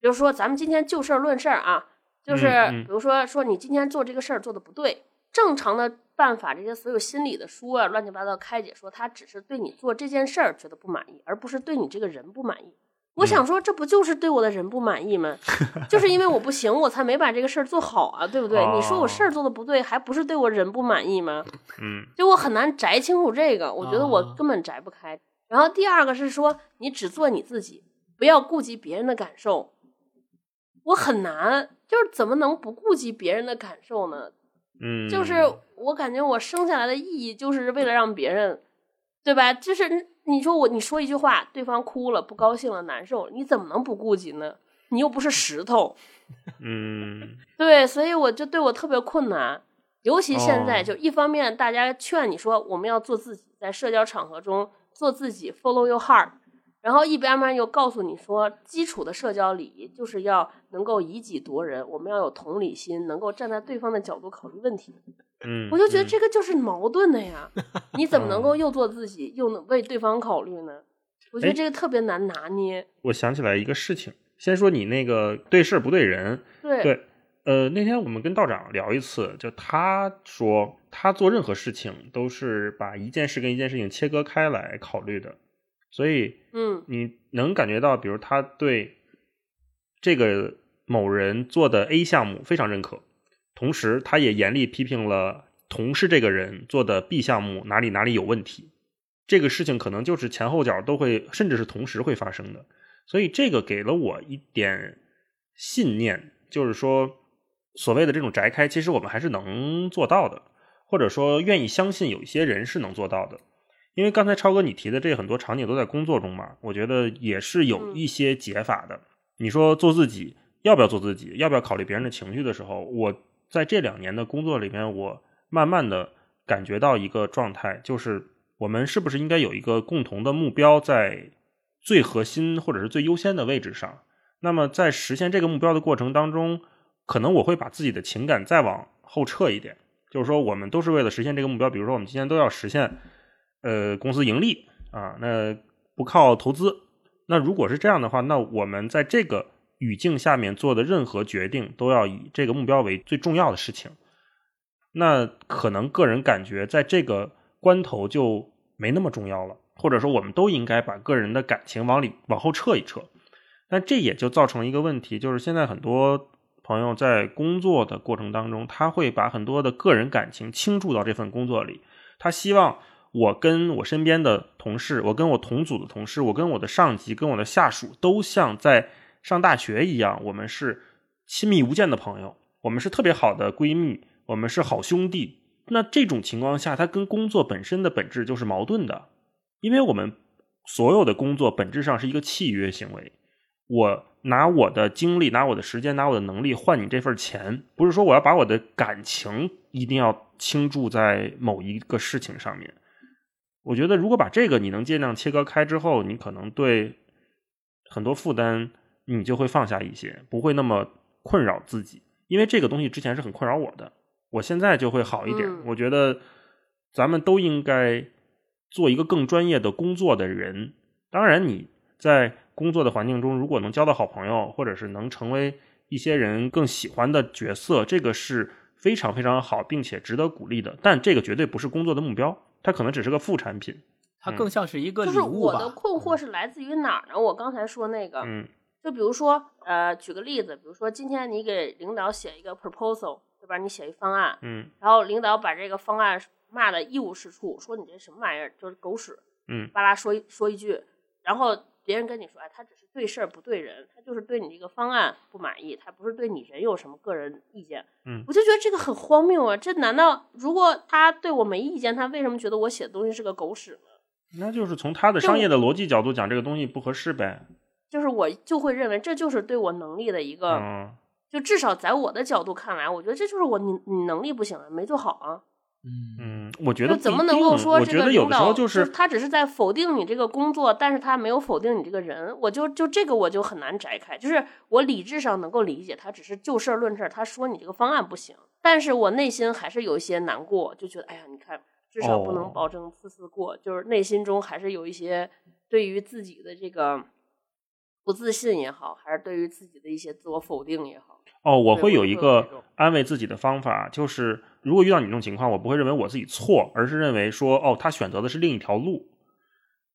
Speaker 1: 比如说咱们今天就事论事儿啊，就是比如说说你今天做这个事儿做的不对，正常的办法，这些所有心理的书啊，乱七八糟开解说他只是对你做这件事儿觉得不满意，而不是对你这个人不满意。我想说，这不就是对我的人不满意吗？就是因为我不行，我才没把这个事儿做好啊，对不对？你说我事儿做的不对，还不是对我人不满意吗？
Speaker 3: 嗯，
Speaker 1: 就我很难摘清楚这个，我觉得我根本摘不开。然后第二个是说，你只做你自己，不要顾及别人的感受。我很难，就是怎么能不顾及别人的感受呢？
Speaker 3: 嗯，
Speaker 1: 就是我感觉我生下来的意义就是为了让别人，对吧？就是你说我你说一句话，对方哭了、不高兴了、难受了，你怎么能不顾及呢？你又不是石头。
Speaker 3: 嗯，
Speaker 1: 对，所以我就对我特别困难，尤其现在，就一方面大家劝你说我们要做自己，在社交场合中。做自己，follow your heart，然后一边面又告诉你说，基础的社交礼仪就是要能够以己度人，我们要有同理心，能够站在对方的角度考虑问题。
Speaker 3: 嗯，
Speaker 1: 我就觉得这个就是矛盾的呀，你怎么能够又做自己，又能为对方考虑呢？我觉得这个特别难拿捏。
Speaker 3: 我想起来一个事情，先说你那个对事不对人。
Speaker 1: 对
Speaker 3: 对，呃，那天我们跟道长聊一次，就他说。他做任何事情都是把一件事跟一件事情切割开来考虑的，所以，
Speaker 1: 嗯，
Speaker 3: 你能感觉到，比如他对这个某人做的 A 项目非常认可，同时他也严厉批评了同事这个人做的 B 项目哪里哪里有问题，这个事情可能就是前后脚都会，甚至是同时会发生的。所以这个给了我一点信念，就是说，所谓的这种宅开，其实我们还是能做到的，或者说愿意相信有一些人是能做到的。因为刚才超哥你提的这很多场景都在工作中嘛，我觉得也是有一些解法的。你说做自己要不要做自己，要不要考虑别人的情绪的时候，我在这两年的工作里面，我慢慢的感觉到一个状态，就是我们是不是应该有一个共同的目标在。最核心或者是最优先的位置上，那么在实现这个目标的过程当中，可能我会把自己的情感再往后撤一点，就是说我们都是为了实现这个目标，比如说我们今天都要实现，呃，公司盈利啊，那不靠投资。那如果是这样的话，那我们在这个语境下面做的任何决定都要以这个目标为最重要的事情。那可能个人感觉在这个关头就没那么重要了。或者说，我们都应该把个人的感情往里往后撤一撤，但这也就造成一个问题，就是现在很多朋友在工作的过程当中，他会把很多的个人感情倾注到这份工作里。他希望我跟我身边的同事，我跟我同组的同事，我跟我的上级，跟我的下属，都像在上大学一样，我们是亲密无间的朋友，我们是特别好的闺蜜，我们是好兄弟。那这种情况下，它跟工作本身的本质就是矛盾的。因为我们所有的工作本质上是一个契约行为，我拿我的精力、拿我的时间、拿我的能力换你这份钱，不是说我要把我的感情一定要倾注在某一个事情上面。我觉得，如果把这个你能尽量切割开之后，你可能对很多负担你就会放下一些，不会那么困扰自己。因为这个东西之前是很困扰我的，我现在就会好一点。我觉得咱们都应该。做一个更专业的工作的人，当然你在工作的环境中，如果能交到好朋友，或者是能成为一些人更喜欢的角色，这个是非常非常好，并且值得鼓励的。但这个绝对不是工作的目标，它可能只是个副产品，
Speaker 2: 它更像是一个
Speaker 1: 就是我的困惑是来自于哪儿呢？我刚才说那个，
Speaker 3: 嗯，
Speaker 1: 就比如说，呃，举个例子，比如说今天你给领导写一个 proposal，对吧？你写一方案，
Speaker 3: 嗯，
Speaker 1: 然后领导把这个方案。骂的一无是处，说你这什么玩意儿，就是狗屎，
Speaker 3: 嗯，
Speaker 1: 巴拉说一说一句，然后别人跟你说，哎，他只是对事儿不对人，他就是对你这个方案不满意，他不是对你人有什么个人意见，
Speaker 3: 嗯，
Speaker 1: 我就觉得这个很荒谬啊，这难道如果他对我没意见，他为什么觉得我写的东西是个狗屎呢？
Speaker 3: 那就是从他的商业的逻辑角度讲，这个东西不合适呗。
Speaker 1: 就是我就会认为这就是对我能力的一个，就至少在我的角度看来，我觉得这就是我你你能力不行啊，没做好啊。
Speaker 3: 嗯。我觉得
Speaker 1: 怎么能够说这个
Speaker 3: 领导
Speaker 1: 就是他只是在否定你这个工作，但是他没有否定你这个人，我就就这个我就很难摘开。就是我理智上能够理解他只是就事论事，他说你这个方案不行，但是我内心还是有一些难过，就觉得哎呀，你看至少不能保证次次过，就是内心中还是有一些对于自己的这个不自信也好，还是对于自己的一些自我否定也好。
Speaker 3: 哦，我会有一个安慰自己的方法，就是如果遇到你这种情况，我不会认为我自己错，而是认为说，哦，他选择的是另一条路。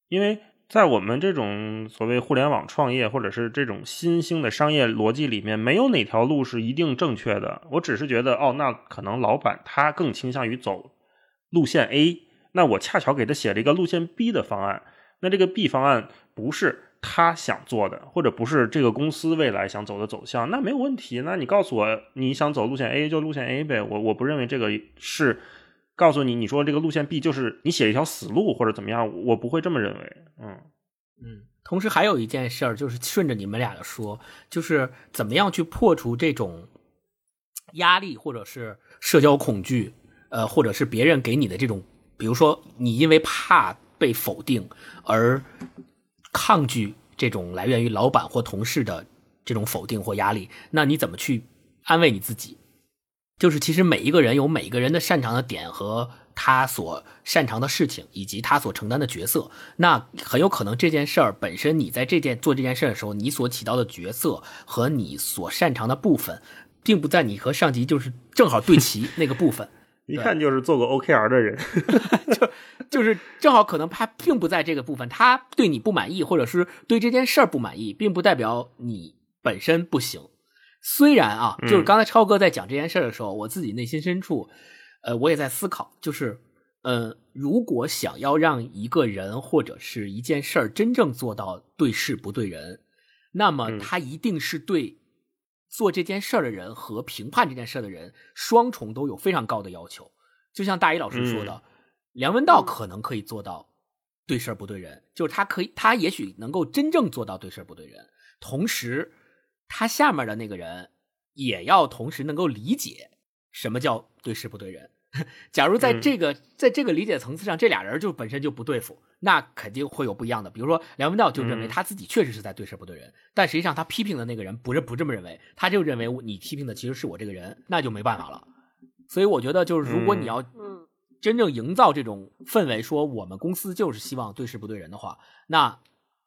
Speaker 3: 因为在我们这种所谓互联网创业或者是这种新兴的商业逻辑里面，没有哪条路是一定正确的。我只是觉得，哦，那可能老板他更倾向于走路线 A，那我恰巧给他写了一个路线 B 的方案，那这个 B 方案不是。他想做的，或者不是这个公司未来想走的走向，那没有问题。那你告诉我你想走路线 A 就路线 A 呗。我我不认为这个是告诉你，你说这个路线 B 就是你写一条死路或者怎么样，我不会这么认为。嗯
Speaker 2: 嗯。同时还有一件事儿，就是顺着你们俩的说，就是怎么样去破除这种压力，或者是社交恐惧，呃，或者是别人给你的这种，比如说你因为怕被否定而。抗拒这种来源于老板或同事的这种否定或压力，那你怎么去安慰你自己？就是其实每一个人有每一个人的擅长的点和他所擅长的事情，以及他所承担的角色。那很有可能这件事儿本身，你在这件做这件事的时候，你所起到的角色和你所擅长的部分，并不在你和上级就是正好对齐那个部分。
Speaker 3: 一看就是做过 OKR 的人，
Speaker 2: 就就是正好可能他并不在这个部分，他对你不满意，或者是对这件事儿不满意，并不代表你本身不行。虽然啊，就是刚才超哥在讲这件事的时候，我自己内心深处，呃，我也在思考，就是，呃，如果想要让一个人或者是一件事儿真正做到对事不对人，那么他一定是对做这件事儿的人和评判这件事儿的人双重都有非常高的要求。就像大一老师说的，梁文道可能可以做到对事儿不对人，就是他可以，他也许能够真正做到对事儿不对人，同时他下面的那个人也要同时能够理解什么叫对事不对人。假如在这个在这个理解层次上，这俩人就本身就不对付，那肯定会有不一样的。比如说梁文道就认为他自己确实是在对事不对人，但实际上他批评的那个人不是不这么认为，他就认为你批评的其实是我这个人，那就没办法了。所以我觉得，就是如果你要真正营造这种氛围，说我们公司就是希望对事不对人的话，那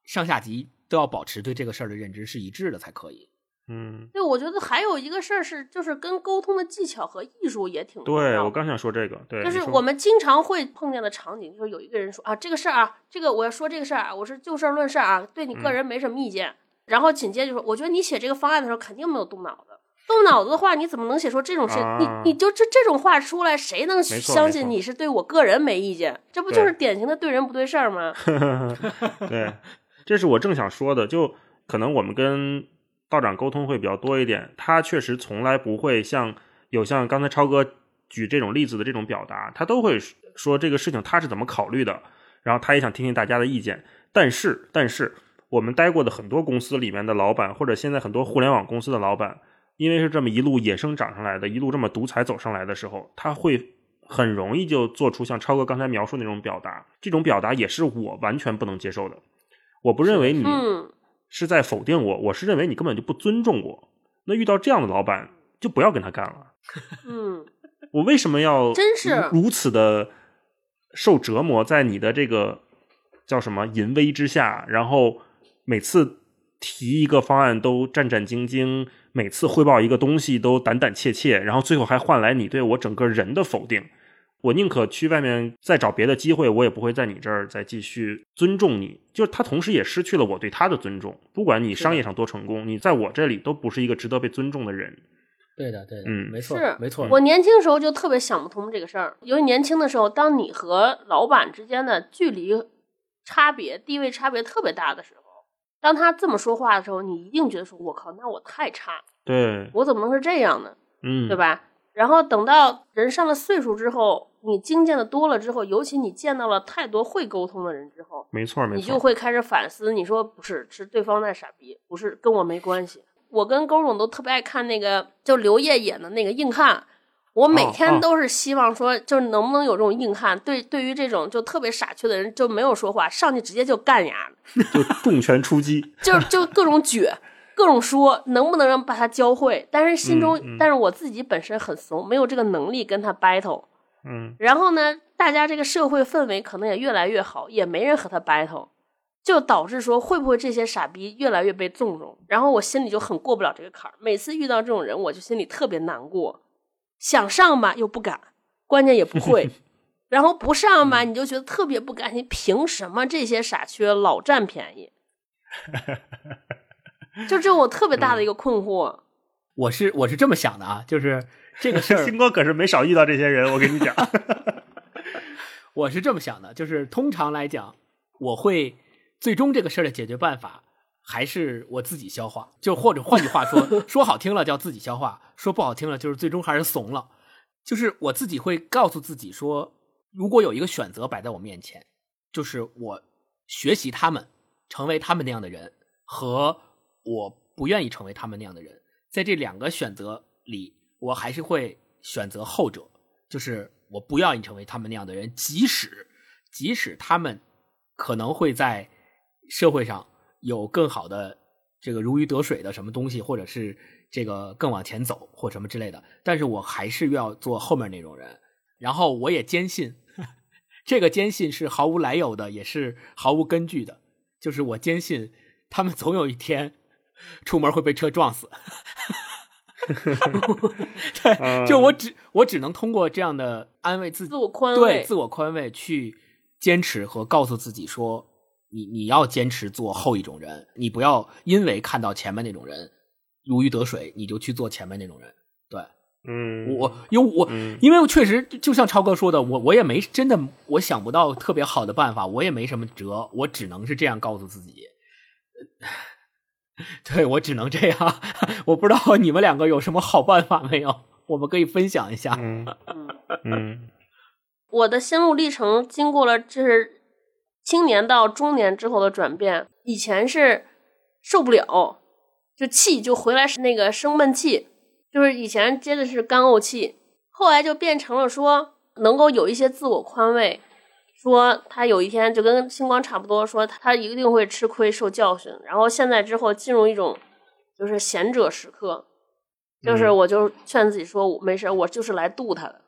Speaker 2: 上下级都要保持对这个事儿的认知是一致的才可以。
Speaker 3: 嗯，
Speaker 1: 对，我觉得还有一个事儿是，就是跟沟通的技巧和艺术也挺
Speaker 3: 对。我刚想说这个，对，
Speaker 1: 就是我们经常会碰见的场景，就是有一个人说啊，这个事儿啊，这个我要说这个事儿啊，我是就事论事啊，对你个人没什么意见。然后紧接着就说，我觉得你写这个方案的时候肯定没有动脑子，动脑子的话，你怎么能写出这种事？你你就这这种话出来，谁能相信你是对我个人没意见？这不就是典型的对人不对事儿吗？
Speaker 3: 对，这是我正想说的，就可能我们跟。道长沟通会比较多一点，他确实从来不会像有像刚才超哥举这种例子的这种表达，他都会说这个事情他是怎么考虑的，然后他也想听听大家的意见。但是，但是我们待过的很多公司里面的老板，或者现在很多互联网公司的老板，因为是这么一路野生长上来的，一路这么独裁走上来的时候，他会很容易就做出像超哥刚才描述那种表达，这种表达也是我完全不能接受的。我不认为你。是在否定我，我是认为你根本就不尊重我。那遇到这样的老板，就不要跟他干了。
Speaker 1: 嗯，
Speaker 3: 我为什么要
Speaker 1: 真是
Speaker 3: 如此的受折磨，在你的这个叫什么淫威之下，然后每次提一个方案都战战兢兢，每次汇报一个东西都胆胆怯怯，然后最后还换来你对我整个人的否定。我宁可去外面再找别的机会，我也不会在你这儿再继续尊重你。就是他同时也失去了我对他的尊重。不管你商业上多成功，你在我这里都不是一个值得被尊重的人。
Speaker 2: 对的，对的，
Speaker 3: 嗯，
Speaker 2: 没错，
Speaker 1: 是
Speaker 2: 没错。
Speaker 1: 我年轻时候就特别想不通这个事儿，由于年轻的时候，当你和老板之间的距离差别、地位差别特别大的时候，当他这么说话的时候，你一定觉得说：“我靠，那我太差，
Speaker 3: 对
Speaker 1: 我怎么能是这样呢？”
Speaker 3: 嗯，
Speaker 1: 对吧？然后等到人上了岁数之后，你经见的多了之后，尤其你见到了太多会沟通的人之后，
Speaker 3: 没错，没错，
Speaker 1: 你就会开始反思。你说不是，是对方在傻逼，不是跟我没关系。我跟勾总都特别爱看那个，就刘烨演的那个硬汉。我每天都是希望说，就是能不能有这种硬汉，对对于这种就特别傻缺的人，就没有说话，上去直接就干呀，
Speaker 3: 就重拳出击，
Speaker 1: 就就各种撅。各种说能不能让把他教会，但是心中，但是我自己本身很怂，没有这个能力跟他 battle。
Speaker 3: 嗯，
Speaker 1: 然后呢，大家这个社会氛围可能也越来越好，也没人和他 battle，就导致说会不会这些傻逼越来越被纵容？然后我心里就很过不了这个坎儿。每次遇到这种人，我就心里特别难过，想上吧又不敢，关键也不会，然后不上吧你就觉得特别不甘心，凭什么这些傻缺老占便宜？就这我特别大的一个困惑，
Speaker 2: 我是我是这么想的啊，就是这个事儿，
Speaker 3: 星哥可是没少遇到这些人，我跟你讲，
Speaker 2: 我是这么想的，就是通常来讲，我会最终这个事儿的解决办法还是我自己消化，就或者换句话说，说好听了叫自己消化，说不好听了就是最终还是怂了，就是我自己会告诉自己说，如果有一个选择摆在我面前，就是我学习他们，成为他们那样的人和。我不愿意成为他们那样的人，在这两个选择里，我还是会选择后者，就是我不愿意成为他们那样的人，即使即使他们可能会在社会上有更好的这个如鱼得水的什么东西，或者是这个更往前走或什么之类的，但是我还是要做后面那种人。然后我也坚信，这个坚信是毫无来由的，也是毫无根据的，就是我坚信他们总有一天。出门会被车撞死，对，就我只我只能通过这样的安慰自己，
Speaker 1: 自我宽
Speaker 2: 慰，对，自我宽慰去坚持和告诉自己说，你你要坚持做后一种人，你不要因为看到前面那种人如鱼得水，你就去做前面那种人。对，
Speaker 3: 嗯，
Speaker 2: 我因为我因为确实就像超哥说的，我我也没真的我想不到特别好的办法，我也没什么辙，我只能是这样告诉自己。对我只能这样，我不知道你们两个有什么好办法没有？我们可以分享一下。
Speaker 3: 嗯嗯，
Speaker 1: 我的心路历程经过了就是青年到中年之后的转变，以前是受不了，就气就回来是那个生闷气，就是以前接的是干呕气，后来就变成了说能够有一些自我宽慰。说他有一天就跟星光差不多，说他一定会吃亏受教训，然后现在之后进入一种就是贤者时刻，就是我就劝自己说没事，我就是来渡他的。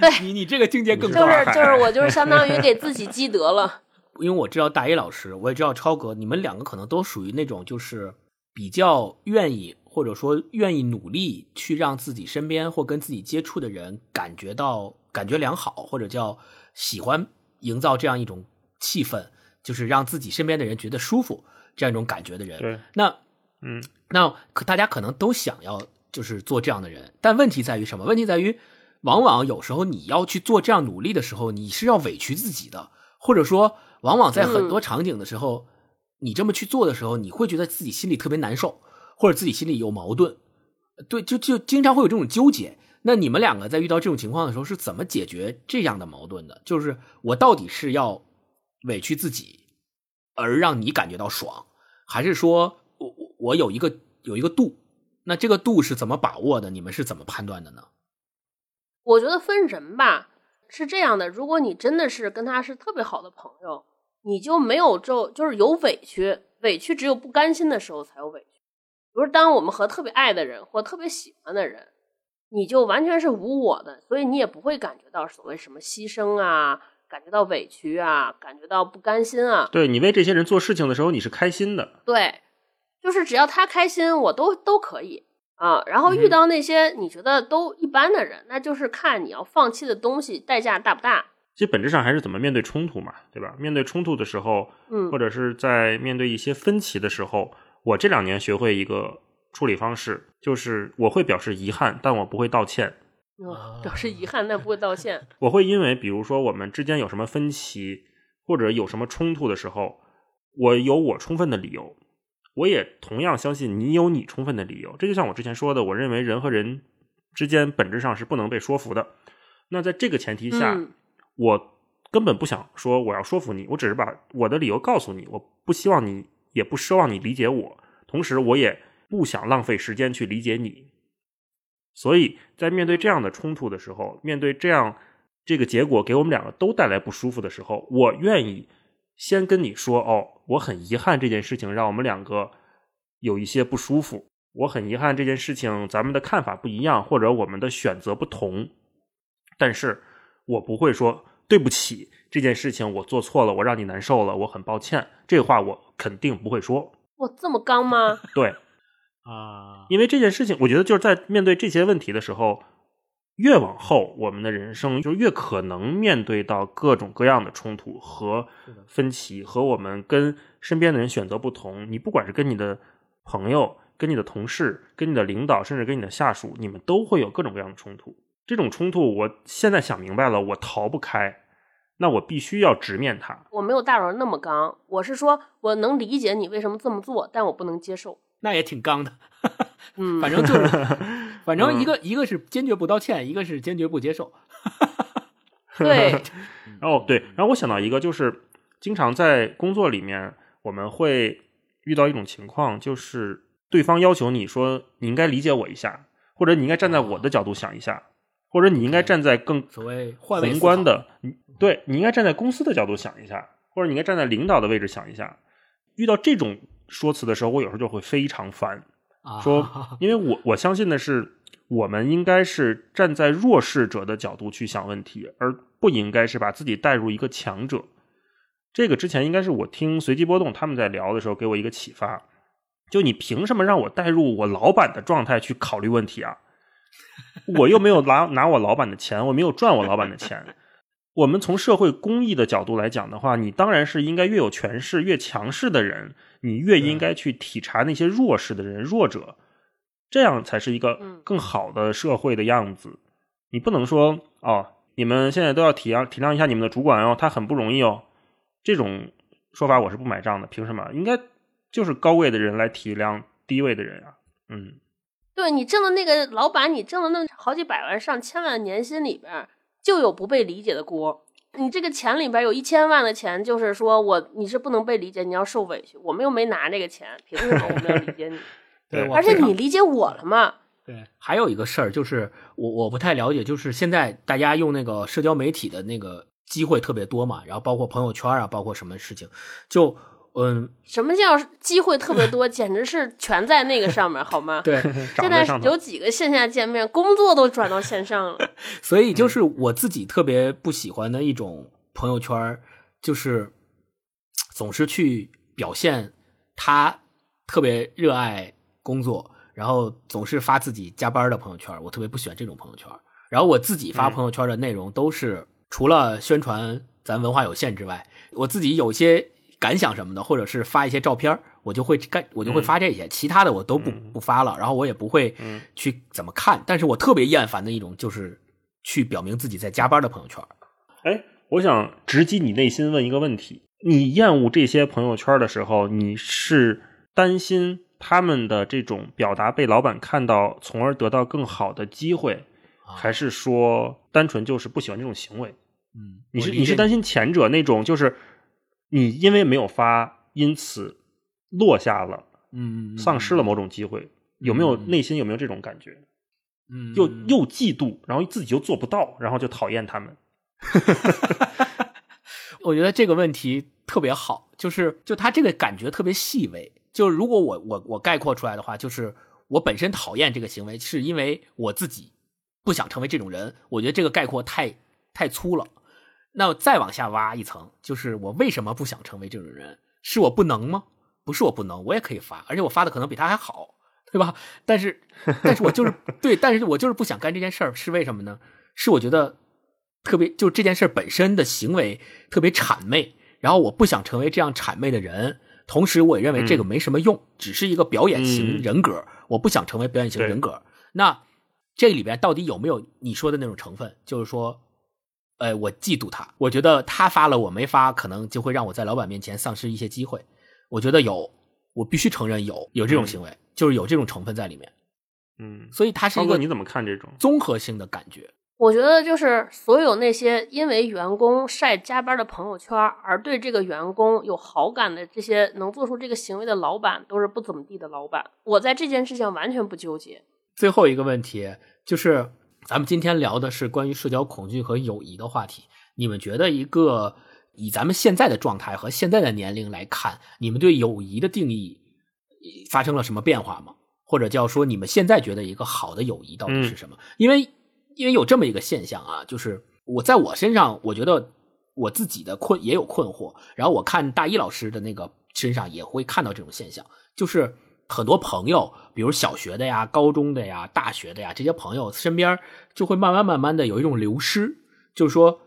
Speaker 1: 对
Speaker 2: 你你这个境界更
Speaker 1: 高，就是就是我就是相当于给自己积德了。
Speaker 2: 因为我知道大一老师，我也知道超哥，你们两个可能都属于那种就是比较愿意或者说愿意努力去让自己身边或跟自己接触的人感觉到。感觉良好，或者叫喜欢营造这样一种气氛，就是让自己身边的人觉得舒服，这样一种感觉的人。
Speaker 3: 对，
Speaker 2: 那，
Speaker 3: 嗯，
Speaker 2: 那可大家可能都想要就是做这样的人，但问题在于什么？问题在于，往往有时候你要去做这样努力的时候，你是要委屈自己的，或者说，往往在很多场景的时候，你这么去做的时候，你会觉得自己心里特别难受，或者自己心里有矛盾，对，就就经常会有这种纠结。那你们两个在遇到这种情况的时候是怎么解决这样的矛盾的？就是我到底是要委屈自己，而让你感觉到爽，还是说我我我有一个有一个度？那这个度是怎么把握的？你们是怎么判断的呢？
Speaker 1: 我觉得分人吧，是这样的。如果你真的是跟他是特别好的朋友，你就没有就就是有委屈，委屈只有不甘心的时候才有委屈。比如当我们和特别爱的人或特别喜欢的人。你就完全是无我的，所以你也不会感觉到所谓什么牺牲啊，感觉到委屈啊，感觉到不甘心啊。
Speaker 3: 对你为这些人做事情的时候，你是开心的。
Speaker 1: 对，就是只要他开心，我都都可以啊。然后遇到那些你觉得都一般的人，那就是看你要放弃的东西代价大不大。
Speaker 3: 其实本质上还是怎么面对冲突嘛，对吧？面对冲突的时候，
Speaker 1: 嗯，
Speaker 3: 或者是在面对一些分歧的时候，我这两年学会一个。处理方式就是我会表示遗憾，但我不会道歉。
Speaker 1: 表示遗憾但不会道歉。
Speaker 3: 我会因为比如说我们之间有什么分歧或者有什么冲突的时候，我有我充分的理由，我也同样相信你有你充分的理由。这就像我之前说的，我认为人和人之间本质上是不能被说服的。那在这个前提下，我根本不想说我要说服你，我只是把我的理由告诉你。我不希望你，也不奢望你理解我，同时我也。不想浪费时间去理解你，所以在面对这样的冲突的时候，面对这样这个结果给我们两个都带来不舒服的时候，我愿意先跟你说：“哦，我很遗憾这件事情让我们两个有一些不舒服，我很遗憾这件事情咱们的看法不一样，或者我们的选择不同。”但是我不会说对不起，这件事情我做错了，我让你难受了，我很抱歉。这话我肯定不会说。
Speaker 1: 我这么刚吗？
Speaker 3: 对。
Speaker 2: 啊，
Speaker 3: 因为这件事情，我觉得就是在面对这些问题的时候，越往后，我们的人生就越可能面对到各种各样的冲突和分歧，和我们跟身边的人选择不同。你不管是跟你的朋友、跟你的同事、跟你的领导，甚至跟你的下属，你们都会有各种各样的冲突。这种冲突，我现在想明白了，我逃不开，那我必须要直面它。
Speaker 1: 我没有大佬那么刚，我是说，我能理解你为什么这么做，但我不能接受。
Speaker 2: 那也挺刚的，
Speaker 1: 嗯，
Speaker 2: 反正就是，反正一个一个是坚决不道歉，一个是坚决不接受。
Speaker 1: 对，
Speaker 3: 然 后对，然后我想到一个，就是经常在工作里面，我们会遇到一种情况，就是对方要求你说你应该理解我一下，或者你应该站在我的角度想一下，或者你应该站在更
Speaker 2: 所谓
Speaker 3: 宏观的，对你应该站在公司的角度想一下，或者你应该站在领导的位置想一下。遇到这种。说辞的时候，我有时候就会非常烦。说，因为我我相信的是，我们应该是站在弱势者的角度去想问题，而不应该是把自己带入一个强者。这个之前应该是我听随机波动他们在聊的时候给我一个启发。就你凭什么让我带入我老板的状态去考虑问题啊？我又没有拿拿我老板的钱，我没有赚我老板的钱。我们从社会公益的角度来讲的话，你当然是应该越有权势、越强势的人，你越应该去体察那些弱势的人、弱者。这样才是一个更好的社会的样子。你不能说哦，你们现在都要体谅体谅一下你们的主管哦，他很不容易哦。这种说法我是不买账的。凭什么？应该就是高位的人来体谅低位的人啊。嗯，
Speaker 1: 对你挣的那个老板，你挣的那好几百万、上千万的年薪里边，就有不被理解的锅。你这个钱里边有一千万的钱，就是说我你是不能被理解，你要受委屈。我们又没拿这个钱，凭什么我们要理解你？
Speaker 2: 对，
Speaker 1: 而且你理解我了吗？
Speaker 2: 对，还有一个事儿就是我我不太了解，就是现在大家用那个社交媒体的那个机会特别多嘛，然后包括朋友圈啊，包括什么事情，就嗯，
Speaker 1: 什么叫机会特别多？简直是全在那个上面，好吗？
Speaker 2: 对，
Speaker 1: 现在有几个线下见面，工作都转到线上了。
Speaker 2: 所以就是我自己特别不喜欢的一种朋友圈，就是总是去表现他特别热爱。工作，然后总是发自己加班的朋友圈，我特别不喜欢这种朋友圈。然后我自己发朋友圈的内容都是除了宣传咱文化有限之外，我自己有些感想什么的，或者是发一些照片，我就会干，我就会发这些。其他的我都不不发了，然后我也不会去怎么看。但是我特别厌烦的一种就是去表明自己在加班的朋友圈。
Speaker 3: 哎，我想直击你内心问一个问题：你厌恶这些朋友圈的时候，你是担心？他们的这种表达被老板看到，从而得到更好的机会，还是说单纯就是不喜欢这种行为？
Speaker 2: 嗯，
Speaker 3: 你是你是担心前者那种，就是你因为没有发，因此落下了，
Speaker 2: 嗯，
Speaker 3: 丧失了某种机会，有没有内心有没有这种感觉？
Speaker 2: 嗯，
Speaker 3: 又又嫉妒，然后自己又做不到，然后就讨厌他们。
Speaker 2: 我觉得这个问题特别好，就是就他这个感觉特别细微。就如果我我我概括出来的话，就是我本身讨厌这个行为，是因为我自己不想成为这种人。我觉得这个概括太太粗了。那再往下挖一层，就是我为什么不想成为这种人？是我不能吗？不是我不能，我也可以发，而且我发的可能比他还好，对吧？但是，但是我就是对，但是我就是不想干这件事儿，是为什么呢？是我觉得特别，就这件事本身的行为特别谄媚，然后我不想成为这样谄媚的人。同时，我也认为这个没什么用，只是一个表演型人格。我不想成为表演型人格。那这里边到底有没有你说的那种成分？就是说，呃，我嫉妒他，我觉得他发了我没发，可能就会让我在老板面前丧失一些机会。我觉得有，我必须承认有有这种行为，就是有这种成分在里面。
Speaker 3: 嗯，
Speaker 2: 所以他是一个
Speaker 3: 你怎么看这种
Speaker 2: 综合性的感觉？
Speaker 1: 我觉得就是所有那些因为员工晒加班的朋友圈而对这个员工有好感的这些能做出这个行为的老板，都是不怎么地的老板。我在这件事情完全不纠结。
Speaker 2: 最后一个问题就是，咱们今天聊的是关于社交恐惧和友谊的话题。你们觉得一个以咱们现在的状态和现在的年龄来看，你们对友谊的定义发生了什么变化吗？或者叫说你们现在觉得一个好的友谊到底是什么？因为。因为有这么一个现象啊，就是我在我身上，我觉得我自己的困也有困惑。然后我看大一老师的那个身上也会看到这种现象，就是很多朋友，比如小学的呀、高中的呀、大学的呀，这些朋友身边就会慢慢慢慢的有一种流失。就是说，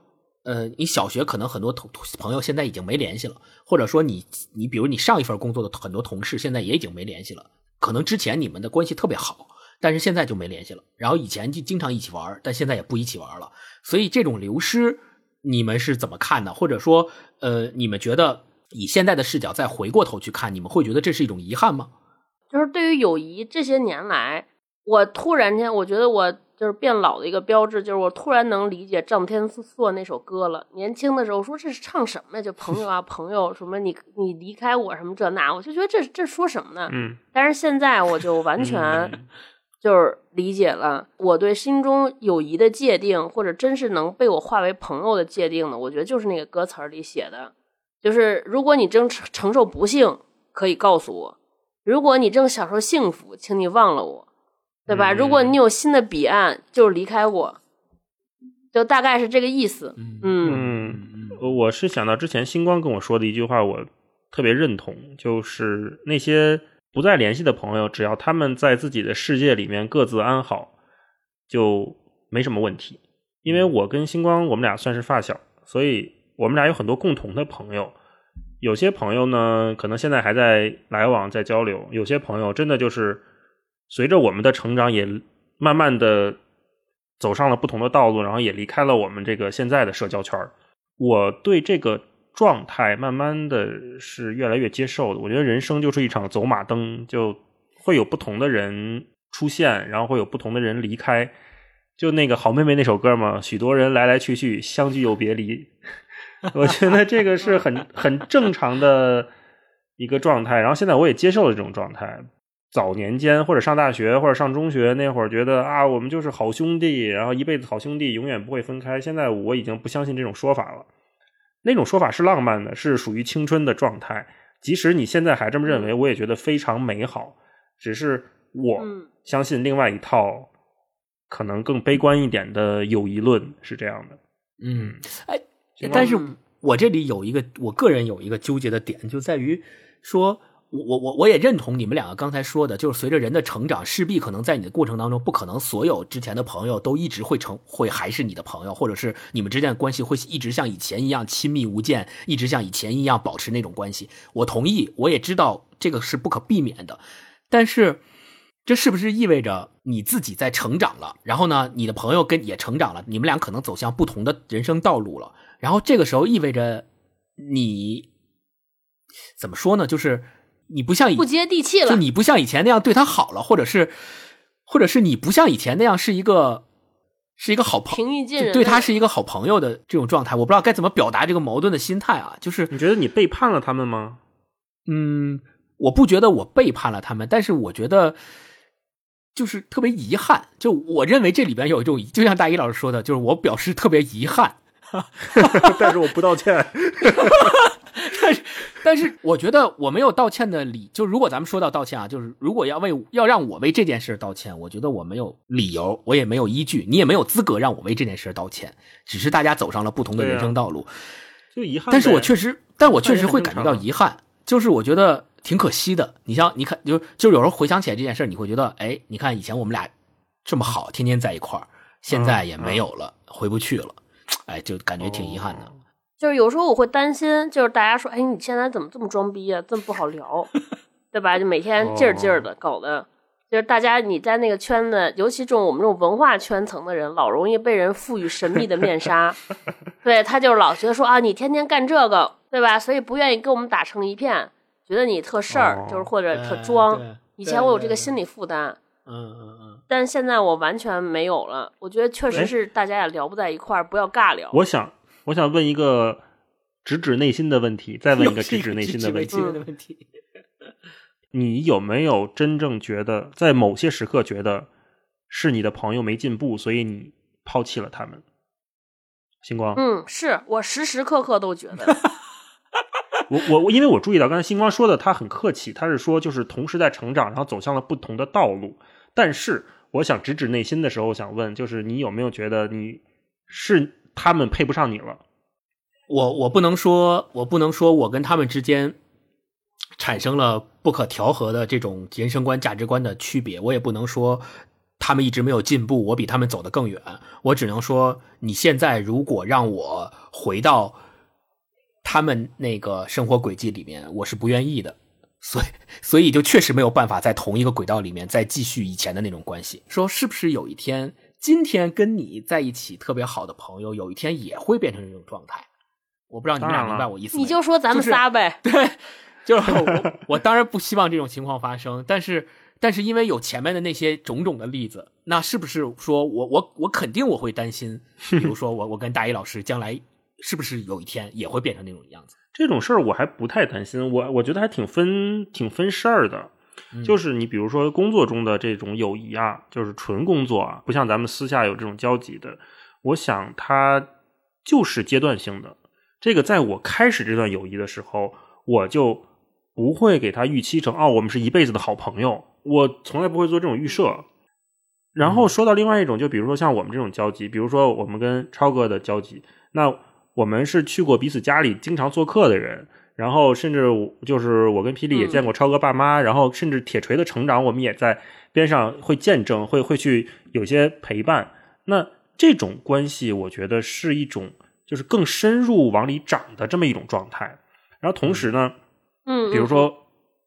Speaker 2: 呃，你小学可能很多同朋友现在已经没联系了，或者说你你比如你上一份工作的很多同事现在也已经没联系了，可能之前你们的关系特别好。但是现在就没联系了，然后以前就经常一起玩，但现在也不一起玩了。所以这种流失，你们是怎么看的？或者说，呃，你们觉得以现在的视角再回过头去看，你们会觉得这是一种遗憾吗？
Speaker 1: 就是对于友谊，这些年来，我突然间，我觉得我就是变老的一个标志，就是我突然能理解张天硕那首歌了。年轻的时候说这是唱什么呀？就朋友啊，朋友什么你你离开我什么这那，我就觉得这这说什么呢？
Speaker 3: 嗯。
Speaker 1: 但是现在我就完全。就是理解了我对心中友谊的界定，或者真是能被我化为朋友的界定呢，我觉得就是那个歌词里写的，就是如果你正承受不幸，可以告诉我；如果你正享受幸福，请你忘了我，对吧？如果你有新的彼岸，就离开我，就大概是这个意思。
Speaker 3: 嗯嗯，我是想到之前星光跟我说的一句话，我特别认同，就是那些。不再联系的朋友，只要他们在自己的世界里面各自安好，就没什么问题。因为我跟星光，我们俩算是发小，所以我们俩有很多共同的朋友。有些朋友呢，可能现在还在来往，在交流；有些朋友真的就是随着我们的成长，也慢慢的走上了不同的道路，然后也离开了我们这个现在的社交圈我对这个状态慢慢的是越来越接受的。我觉得人生就是一场走马灯，就会有不同的人出现，然后会有不同的人离开。就那个好妹妹那首歌嘛，许多人来来去去，相聚又别离。我觉得这个是很很正常的一个状态。然后现在我也接受了这种状态。早年间或者上大学或者上中学那会儿，觉得啊，我们就是好兄弟，然后一辈子好兄弟，永远不会分开。现在我已经不相信这种说法了。那种说法是浪漫的，是属于青春的状态。即使你现在还这么认为，我也觉得非常美好。只是我相信另外一套。可能更悲观一点的友谊论是这样的，
Speaker 2: 嗯，哎，但是我这里有一个我个人有一个纠结的点，就在于说，我我我我也认同你们两个刚才说的，就是随着人的成长，势必可能在你的过程当中，不可能所有之前的朋友都一直会成会还是你的朋友，或者是你们之间的关系会一直像以前一样亲密无间，一直像以前一样保持那种关系。我同意，我也知道这个是不可避免的，但是。这是不是意味着你自己在成长了？然后呢，你的朋友跟也成长了，你们俩可能走向不同的人生道路了。然后这个时候意味着你怎么说呢？就是你不像
Speaker 1: 不接地气了，
Speaker 2: 就你不像以前那样对他好了，或者是，或者是你不像以前那样是一个是一个好朋
Speaker 1: 平易近人，
Speaker 2: 对他是一个好朋友的这种状态。我不知道该怎么表达这个矛盾的心态啊。就是
Speaker 3: 你觉得你背叛了他们吗？
Speaker 2: 嗯，我不觉得我背叛了他们，但是我觉得。就是特别遗憾，就我认为这里边有一种，就像大一老师说的，就是我表示特别遗憾，
Speaker 3: 但是我不道歉。
Speaker 2: 但是，但是我觉得我没有道歉的理，就如果咱们说到道歉啊，就是如果要为要让我为这件事道歉，我觉得我没有理由，我也没有依据，你也没有资格让我为这件事道歉。只是大家走上了不同的人生道路，
Speaker 3: 就遗憾。
Speaker 2: 但是我确实，但我确实会感觉到遗憾，就是我觉得。挺可惜的，你像你看，就就有时候回想起来这件事你会觉得，哎，你看以前我们俩这么好，天天在一块儿，现在也没有了，回不去了，哎，就感觉挺遗憾的。
Speaker 1: 就是有时候我会担心，就是大家说，哎，你现在怎么这么装逼啊，这么不好聊，对吧？就每天劲儿劲儿的搞的，就是大家你在那个圈子，尤其这种我们这种文化圈层的人，老容易被人赋予神秘的面纱，对他就是老觉得说啊，你天天干这个，对吧？所以不愿意跟我们打成一片。觉得你特事儿，就是或者特装。以前我有这个心理负担，
Speaker 2: 嗯嗯嗯，
Speaker 1: 但现在我完全没有了。我觉得确实是大家也聊不在一块儿，不要尬聊。
Speaker 3: 我想，我想问一个直指内心的问题，再问一个直指内心的问
Speaker 2: 题。
Speaker 3: 你有没有真正觉得，在某些时刻觉得是你的朋友没进步，所以你抛弃了他们？星光，
Speaker 1: 嗯，是我时时刻刻都觉得。
Speaker 3: 我我因为我注意到刚才星光说的，他很客气，他是说就是同时在成长，然后走向了不同的道路。但是我想直指内心的时候，想问，就是你有没有觉得你是他们配不上你了？
Speaker 2: 我我不能说，我不能说我跟他们之间产生了不可调和的这种人生观、价值观的区别，我也不能说他们一直没有进步，我比他们走得更远。我只能说，你现在如果让我回到。他们那个生活轨迹里面，我是不愿意的，所以所以就确实没有办法在同一个轨道里面再继续以前的那种关系。说是不是有一天，今天跟你在一起特别好的朋友，有一天也会变成这种状态？我不知道你们俩明白我意思。
Speaker 1: 你就说咱们仨呗。
Speaker 2: 对，就是我，我当然不希望这种情况发生，但是但是因为有前面的那些种种的例子，那是不是说我我我肯定我会担心？比如说我我跟大一老师将来。是不是有一天也会变成那种样子？
Speaker 3: 这种事儿我还不太担心，我我觉得还挺分挺分事儿的。就是你比如说工作中的这种友谊啊，就是纯工作啊，不像咱们私下有这种交集的。我想它就是阶段性的。这个在我开始这段友谊的时候，我就不会给他预期成哦，我们是一辈子的好朋友。我从来不会做这种预设。然后说到另外一种，就比如说像我们这种交集，比如说我们跟超哥的交集，那。我们是去过彼此家里经常做客的人，然后甚至就是我跟霹雳也见过超哥爸妈，然后甚至铁锤的成长，我们也在边上会见证，会会去有些陪伴。那这种关系，我觉得是一种就是更深入往里长的这么一种状态。然后同时
Speaker 1: 呢，嗯，
Speaker 3: 比如说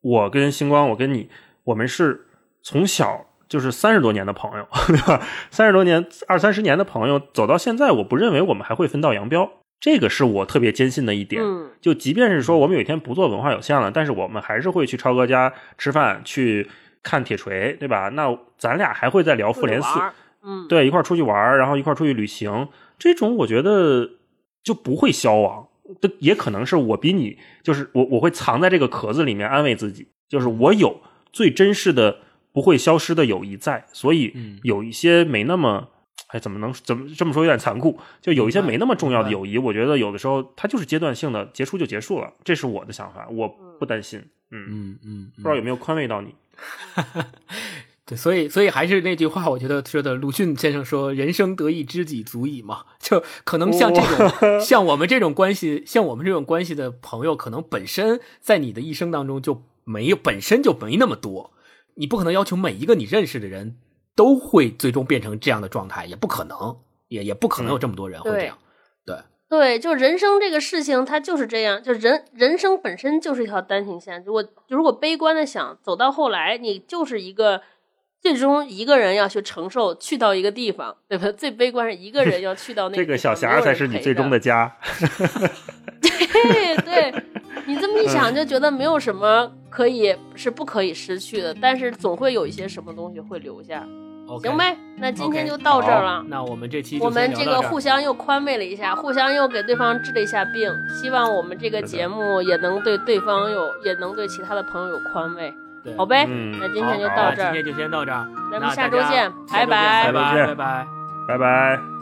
Speaker 3: 我跟星光，我跟你，我们是从小就是三十多年的朋友，对吧？三十多年、二三十年的朋友走到现在，我不认为我们还会分道扬镳。这个是我特别坚信的一点。就即便是说我们有一天不做文化有限了，但是我们还是会去超哥家吃饭，去看铁锤，对吧？那咱俩还会再聊复联四，
Speaker 1: 嗯，
Speaker 3: 对，一块出去玩，然后一块出去旅行，这种我觉得就不会消亡。也可能是我比你，就是我我会藏在这个壳子里面安慰自己，就是我有最真实的。不会消失的友谊在，所以有一些没那么，哎，怎么能怎么这么说有点残酷？就有一些没那么重要的友谊，我觉得有的时候它就是阶段性的，结束就结束了，这是我的想法，我不担心。
Speaker 2: 嗯嗯嗯，不
Speaker 3: 知道有没有宽慰到你？
Speaker 2: 对，所以所以还是那句话，我觉得说的鲁迅先生说：“人生得一知己足矣嘛。”就可能像这种像我们这种关系，像我们这种关系的朋友，可能本身在你的一生当中就没有，本身就没那么多。你不可能要求每一个你认识的人都会最终变成这样的状态，也不可能，也也不可能有这么多人会这样。对
Speaker 1: 对，就人生这个事情，它就是这样。就人人生本身就是一条单行线。如果如果悲观的想走到后来，你就是一个最终一个人要去承受去到一个地方，对吧？最悲观是一个人要去到那个
Speaker 3: 这个小霞才是你最终的家。
Speaker 1: 对对。你这么一想，就觉得没有什么可以是不可以失去的，但是总会有一些什么东西会留下。行呗，那今天就到这儿了。
Speaker 2: 那我们这期
Speaker 1: 我们这个互相又宽慰了一下，互相又给对方治了一下病，希望我们这个节目也能对对方有，也能对其他的朋友有宽慰。好呗，那今天就到这儿，
Speaker 2: 今天就先到这儿，
Speaker 1: 咱们下周见，
Speaker 2: 拜
Speaker 1: 拜，
Speaker 2: 拜拜，拜拜，
Speaker 3: 拜拜。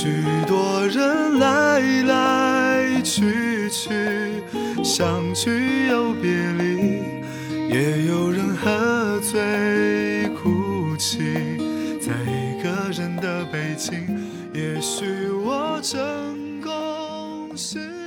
Speaker 4: 许多人来来去去，相聚又别离，也有人喝醉哭泣，在一个人的北京，也许我成功是。